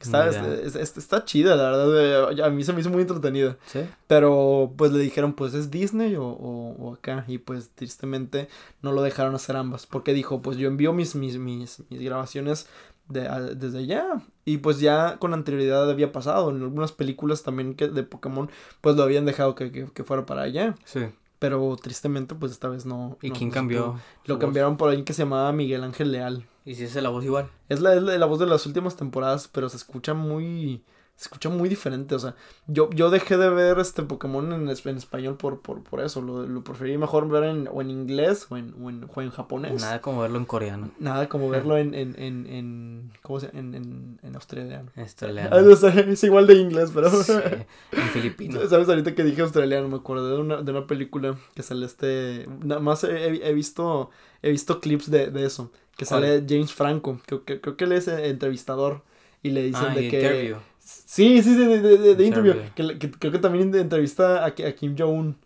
Está, Mira. es- es- está chida, la verdad. A mí se me hizo muy entretenida. ¿Sí? Pero pues le dijeron, pues es Disney o, o, o acá. Y pues tristemente no lo dejaron hacer ambas. Porque dijo, pues yo envío mis, mis, mis, mis grabaciones de, a- desde allá. Y pues ya con anterioridad había pasado. En algunas películas también que de Pokémon, pues lo habían dejado que, que, que fuera para allá. Sí. Pero tristemente, pues esta vez no. ¿Y no- quién cambió? Lo voz? cambiaron por alguien que se llamaba Miguel Ángel Leal. ¿Y si es la voz igual? Es la, es la, voz de las últimas temporadas, pero se escucha muy, se escucha muy diferente, o sea, yo, yo dejé de ver este Pokémon en, en español por, por, por eso, lo, lo preferí mejor ver en, o en inglés o en, o en, o en japonés. Nada como verlo en coreano. Nada como verlo en, en, en, en ¿cómo se llama? En, en, en australiano. Australiano. Ah, es igual de inglés, pero... Sí, en filipino. ¿Sabes? Ahorita que dije australiano, me acordé de una, de una película que sale este... Nada más he, he visto, he visto clips de, de eso. Que ¿Cuál? sale James Franco. Creo, que creo que él es entrevistador. Y le dicen Ah, de que... interview. Sí, sí, sí, de, de, de, de interview. Que, que creo que también entrevista a, a Kim Jong-un.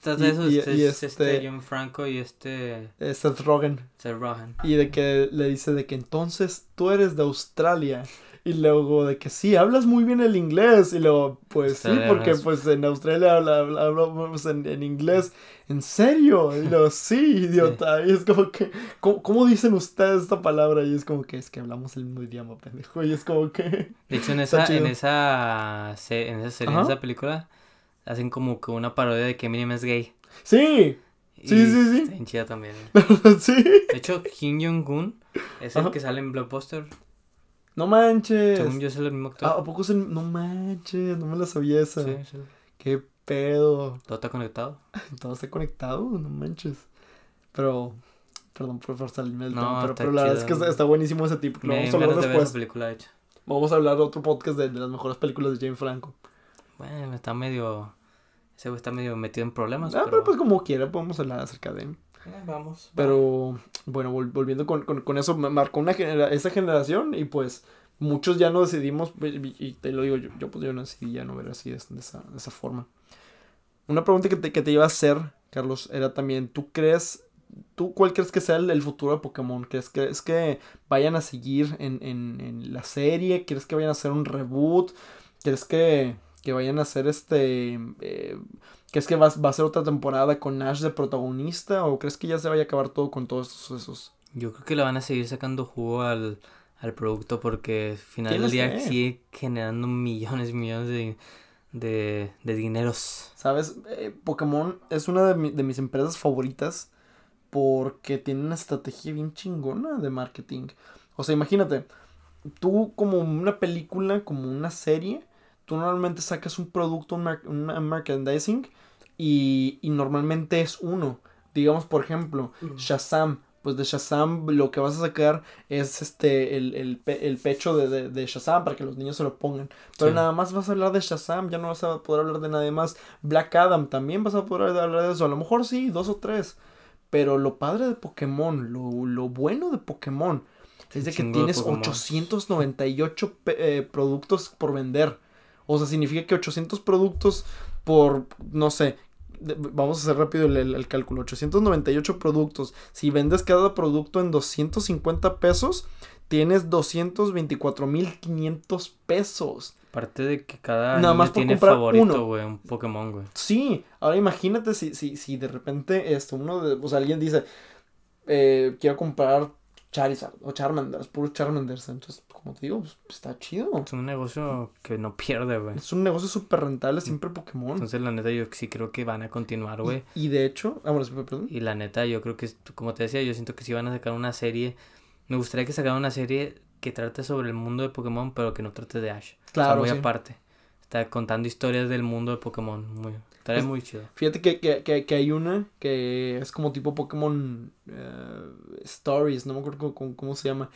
Tras Y- de eso, y- este, y es este este- John Franco y este eh, Seth Rogen. Seth Rogen. Y de que le dice de que entonces tú eres de Australia. Y luego de que sí, hablas muy bien el inglés. Y luego, pues sí, porque es- pues en Australia habla- habla- hablamos en, en inglés. ¿En serio? Y luego, sí, idiota. Y es como que, ¿cómo, cómo dicen ustedes esta palabra? Y es como que es que hablamos el mismo idioma, pendejo. Y es como que... De hecho, en esa, en esa, en esa serie, en esa película, hacen como que una parodia de que Eminem es gay. Sí, Y Sí, sí, sí. Está bien chida también. sí. De hecho, Kim Jong-un es el Ajá. que sale en Blockbuster. No manches. Según yo es el mismo actor. Ah, ¿A poco es el... No manches, no me la sabía esa. sí, sí. Qué pedo. Todo está conectado. Todo está conectado, no manches. Pero, perdón por, salirme del No, tema, pero, la verdad es que está, está buenísimo ese tipo. Lo vamos a hablar de después. película, de. Vamos a hablar otro podcast de, de las mejores películas de James Franco. Bueno, está medio... Ese güey está medio metido en problemas, Ah, pero... pero pues como quiera podemos hablar acerca de él. Eh, vamos. Pero, bueno, vol- volviendo con, con, con eso, marcó una genera esa generación y pues muchos ya no decidimos, y, te lo digo, yo, yo pues yo no decidí ya no ver así de, esa, de esa forma. Una pregunta que te, que te iba a hacer, Carlos, era también, ¿tú crees, tú cuál crees que sea el, el futuro de Pokémon? ¿Crees que, es que vayan a seguir en, en, en la serie? ¿Crees que vayan a hacer un reboot? ¿Crees que, que vayan a hacer este... eh, ¿Crees que va, va a ser otra temporada con Ash de protagonista? ¿O crees que ya se vaya a acabar todo con todos esos... esos? Yo creo que le van a seguir sacando jugo al, al producto porque al final del día sigue generando millones y millones de, de, de dineros. ¿Sabes? Eh, Pokémon es una de, mi- de mis empresas favoritas porque tiene una estrategia bien chingona de marketing. O sea, imagínate, tú como una película, como una serie, tú normalmente sacas un producto, un, mar- un merchandising y, y normalmente es uno. Digamos, por ejemplo, Shazam. Pues de Shazam lo que vas a sacar es este el, el, pe- el pecho de, de, de Shazam para que los niños se lo pongan. Pero Sí. nada más vas a hablar de Shazam, ya no vas a poder hablar de nadie más. Black Adam también vas a poder hablar de eso. A lo mejor sí, dos o tres. Pero lo padre de Pokémon, lo, lo bueno de Pokémon, es de que de tienes Pokémon. 898 pe- eh, productos por vender. O sea, significa que 800 productos por, no sé, vamos a hacer rápido el, el- el cálculo. 898 productos. Si vendes cada producto en 250 pesos, tienes 224.500 pesos. Aparte de que cada Nada más tiene favorito, güey, un Pokémon, güey. Sí, ahora imagínate si, si, si de repente este, uno de, o sea, alguien dice, eh, quiero comprar Charizard o Charmander, puro Charmanders. Entonces, como te digo, pues, está chido. Es un negocio que no pierde, güey. Es un negocio súper rentable siempre Pokémon. Entonces, la neta, yo sí creo que van a continuar, güey. Y de hecho, ah, bueno, sí, perdón. Y la neta, yo creo que, como te decía, yo siento que si van a sacar una serie. Me gustaría que sacaran una serie que trate sobre el mundo de Pokémon, pero que no trate de Ash. Claro, O sea, muy sí. aparte. Está contando historias del mundo de Pokémon. Muy, estaría Es- muy chido. Fíjate que, que, que, que hay una que es como tipo Pokémon eh, Stories, no me acuerdo cómo- cómo se llama.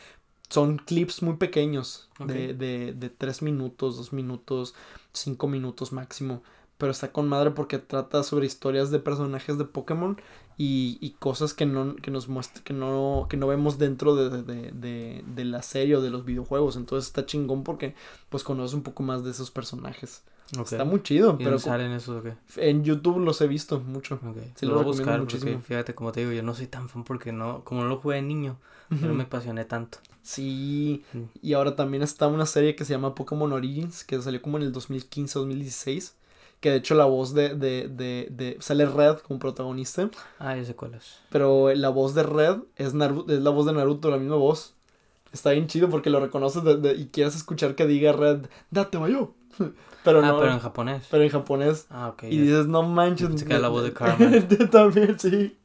Son clips muy pequeños, de, de, de 3 minutos, 2 minutos, 5 minutos máximo. Pero está con madre porque trata sobre historias de personajes de Pokémon y, y cosas que no, que nos muestra, que no, que no vemos dentro de, de, de, de la serie o de los videojuegos. Entonces está chingón porque pues conoces un poco más de esos personajes. Está muy chido, ¿Y pero dónde co- salen esos o qué? en YouTube los he visto mucho. Ok. Sí, lo voy a buscar muchísimo. porque fíjate, como te digo, yo no soy tan fan porque no, como no lo jugué de niño, yo no me apasioné tanto. Sí, Mm. y ahora también está una serie que se llama Pokémon Origins, que salió como en el 2015-2016, que de hecho la voz de, de, de, de- sale Red como protagonista, Ah, ya sé cuál es. pero la voz de Red es, Naru- es la voz de Naruto, la misma voz. Está bien chido porque lo reconoces y quieres escuchar que diga Red, date vayo. Pero ah, no, pero en japonés. pero en japonés. Ah, ok. Y dices, no manches. Pensé que era la voz de me- Carmen. También, sí.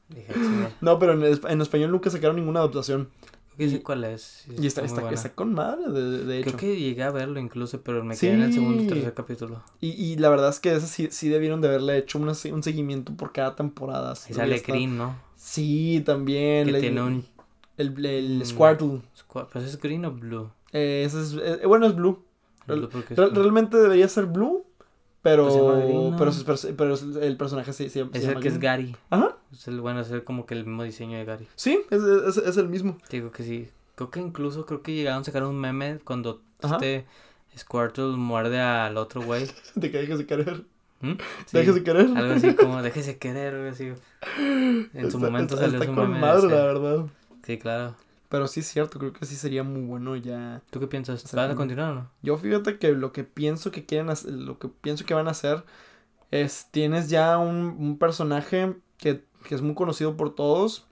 No, pero en, en español nunca sacaron ninguna adaptación. Creo que sé Y- cuál es. Y está, está, está con madre, de, de hecho. Creo que llegué a verlo incluso, pero me quedé en el segundo o tercer capítulo. Y, y la verdad es que ese sí, sí debieron de haberle hecho una un seguimiento por cada temporada. Ahí sale Green, ¿no? Sí, también. Que le- tiene un... El, el Mm. Squirtle. ¿Pues es Green o Blue? Eh, ese es, eh, bueno, es Blue. Real- es blue. realmente debería ser Blue. Pero, Pues se pero, pero el personaje sí, sí, se Es llama el que es. Gary. Ajá. Es el bueno, es el como que el mismo diseño de Gary. Sí, es, es, es el mismo. Te Digo que sí. Creo que incluso creo que llegaron a sacar un meme cuando Ajá. este Squirtle muerde al otro güey. De que dejes de querer. ¿Mm? Sí, Dejes de querer. Algo así como déjese querer, algo así. En su Está- momento está- salió está su con meme. madre, ese. la verdad. Sí, claro. Pero sí es cierto, creo que sí sería muy bueno ya. ¿Tú qué piensas? ¿Vas a continuar o no? Yo fíjate que lo que pienso que quieren hacer, lo que pienso que van a hacer es tienes ya un, un personaje que, que es muy conocido por todos.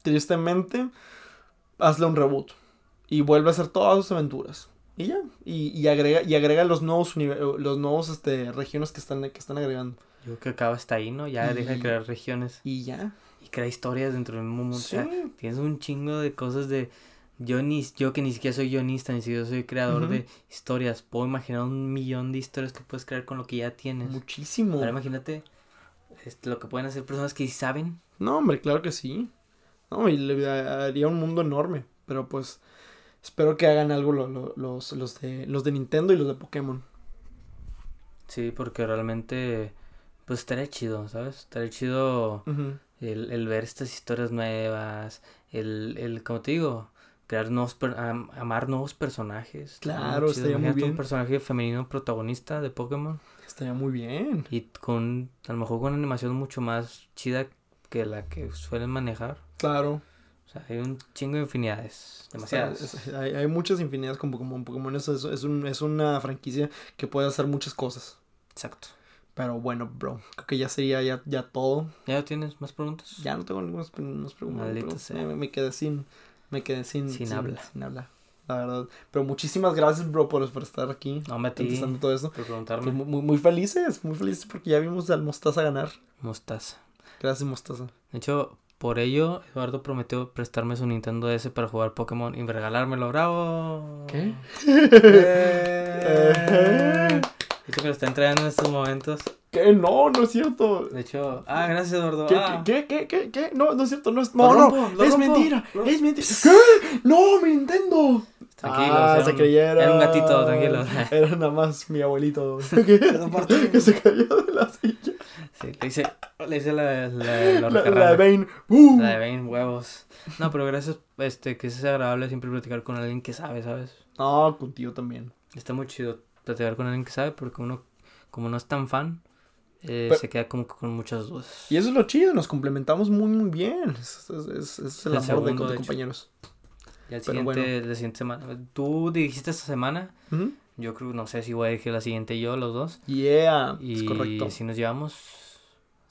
Tristemente, hazle un reboot y vuelve a hacer todas sus aventuras. Y ya, y, y agrega y agrega los nuevos los nuevos este regiones que están que están agregando. Yo creo que acaba hasta ahí, ¿no? Ya deja de crear regiones Y ya. Crea historias dentro del mismo mundo. O sea, Sí. tienes un chingo de cosas de... Yo, ni, yo que ni siquiera soy guionista, ni siquiera soy creador de historias. Puedo imaginar un millón de historias que puedes crear con lo que ya tienes. Muchísimo. Ahora imagínate este, lo que pueden hacer personas que sí saben. No, hombre, claro que sí. No, y le haría un mundo enorme. Pero pues espero que hagan algo lo- lo- los, los, de, los de Nintendo y los de Pokémon. Sí, porque realmente... Pues estaría chido, ¿sabes? Estaría chido Ujú. El, el ver estas historias nuevas. El, el como te digo, crear nuevos... per- am- amar nuevos personajes. Claro, Chido. estaría muy bien. un personaje femenino protagonista de Pokémon. Estaría muy bien. Y con... A lo mejor con una animación mucho más chida que la que suelen manejar. Claro. O sea, hay un chingo de infinidades. Demasiadas. hay, hay muchas infinidades con Pokémon. Pokémon es, es un- es una franquicia que puede hacer muchas cosas. Exacto. Pero bueno, bro. Creo que ya sería ya, ya todo. ¿Ya tienes más preguntas? Ya no tengo ninguna más preguntas. Maldita pero sea. Me, me quedé sin. Me quedé sin. Sin habla. Sin habla. La verdad. Pero muchísimas gracias, bro, por, por estar aquí. No, me contestando todo esto. por Pues preguntarme. muy, muy, muy felices, muy felices porque ya vimos al Mostaza ganar. Mostaza. Gracias, Mostaza. De hecho, por ello, Eduardo prometió prestarme su Nintendo DS para jugar Pokémon y regalármelo. ¡Bravo! ¿Qué? Eh. De hecho, me lo está entregando en estos momentos. ¿Qué? No, no es cierto. De hecho, ah, gracias, Eduardo. ¿Qué, Ah. qué, qué, qué, qué? No, no es cierto, no es. No, rompo, no, es rompo. mentira, es mentira. ¿Qué? No, mi Nintendo. Tranquilo, ah, se un- creyeron. era un gatito, tranquilo. Era nada más mi abuelito que, que se cayó de la silla. Sí, le hice, le hice la, la, la, La, la de Bane. ¡Uh! La de Bane, huevos. No, pero gracias, este, que es agradable siempre platicar con alguien que sabe, ¿sabes? No, contigo también. Está muy chido platicar con alguien que sabe porque uno, como no es tan fan, eh, Pero- se queda como con muchas dudas. Y eso es lo chido, nos complementamos muy, muy bien. Es, es, es- el El amor de, segundo, de de hecho. compañeros. Y al siguiente, bueno. la siguiente semana. Tú dirigiste esta semana. Yo creo, no sé si voy a dirigir la siguiente yo, los dos. Yeah, Y es correcto. si nos llevamos,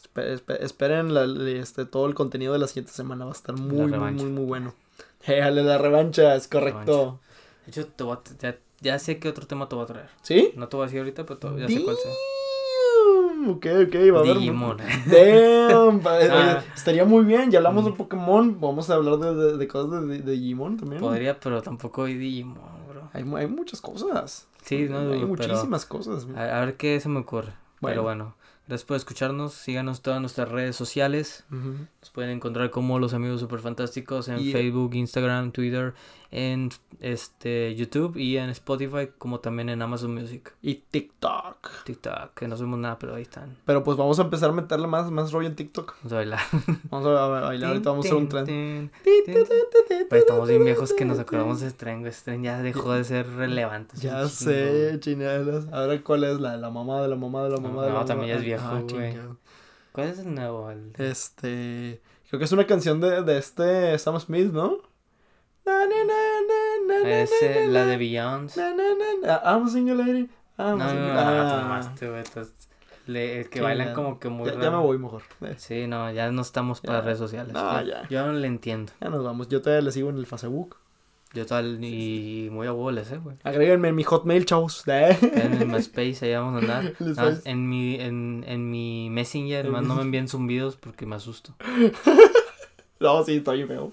Espe- espe- esperen la- este, todo el contenido de la siguiente semana. Va a estar muy, muy, muy, muy bueno. Éale, la revancha, es correcto. de hecho, te voy a- ya sé qué otro tema te voy a traer. ¿Sí? No te voy a decir ahorita, pero ya sé cuál sea. Ok, ok, va a haber. Digimon. Damn, Ah. estaría muy bien. Ya hablamos de Mm. Pokémon. Vamos a hablar de, de- de cosas de, de, Digimon también. Podría, pero tampoco hay Digimon, bro. Hay, hay muchas cosas. Sí, no, hay pero- muchísimas cosas. A, a ver qué se me ocurre. Pero Bueno. Gracias por escucharnos. Síganos todas nuestras redes sociales. Ujú. Nos pueden encontrar como los amigos super fantásticos en Y- Facebook, Instagram, Twitter, en este YouTube y en Spotify, como también en Amazon Music, Y TikTok. TikTok, que no somos nada, pero ahí están. Pero pues vamos a empezar a meterle más, más rollo en TikTok. Vamos a bailar. Vamos a ba- bailar, ahorita vamos a hacer un tren. Estamos bien viejos que nos acordamos de ese tren. Ese tren ya dejó de ser relevante. Ya sé, chinelas. Ahora, ¿cuál es la, la mamá de la mamá de la No, mamá de la no, mamá? también ya es Ah, viejo, ah, güey. ¿Cuál es el nuevo? El- Este. Creo que es una canción de, de este Sam Smith, ¿no? Na, na, na, Ese, na, la de Beyoncé. na. I'm a single lady. I'm No, a no, single- no, no, Ah, te mamaste, güey. entonces, le- el que bailan ya. como que muy ya, me voy mejor. Eh, Sí, no, ya no estamos para Ya. redes sociales. No, ya. yo no le entiendo. Ya nos vamos. Yo todavía le sigo en el Facebook. Yo tal y muy a huevo le sé, güey. Agréguenme en mi hotmail, chavos. Eh. En el MySpace, allá vamos a andar. En mi, en, en mi Messenger, más no me envíen zumbidos porque me asusto. No, sí, estoy feo.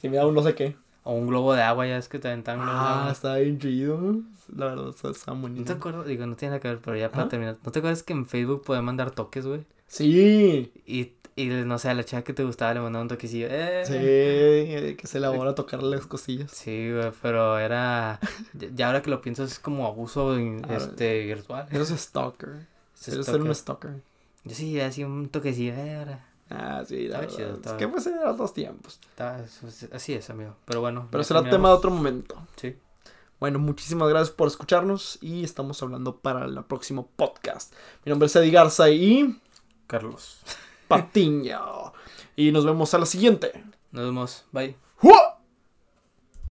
Si me da un no sé qué. O un globo de agua, ya es que te globos de Ah, estaba bien chido. La verdad, está, está ¿No te bonito. acuerdas? Digo, no tiene nada que ver, pero ya para terminar. ¿No te acuerdas que en Facebook podías mandar toques, güey? Sí. Y, y no sé, a la chica que te gustaba le mandaba un toquecillo. Eh. Sí, eh, que se elabora a tocarle las cosillas. Sí, güey, pero era. ya- ahora que lo pienso es como abuso Ahora- este, virtual. Eres stalker. Es Eres ser un stalker. Yo sí, hacía un toquecillo. Eh, ahora. Ah, sí, la verdad. chido, Es que pues eran otros tiempos. Está- así es, amigo. Pero bueno. Pero será tema de otro momento. Sí. Bueno, muchísimas gracias por escucharnos y estamos hablando para el próximo podcast. Mi nombre es Eddie Garza y Carlos. Patiño. y nos vemos a la siguiente. Nos vemos. Bye. ¡Jua!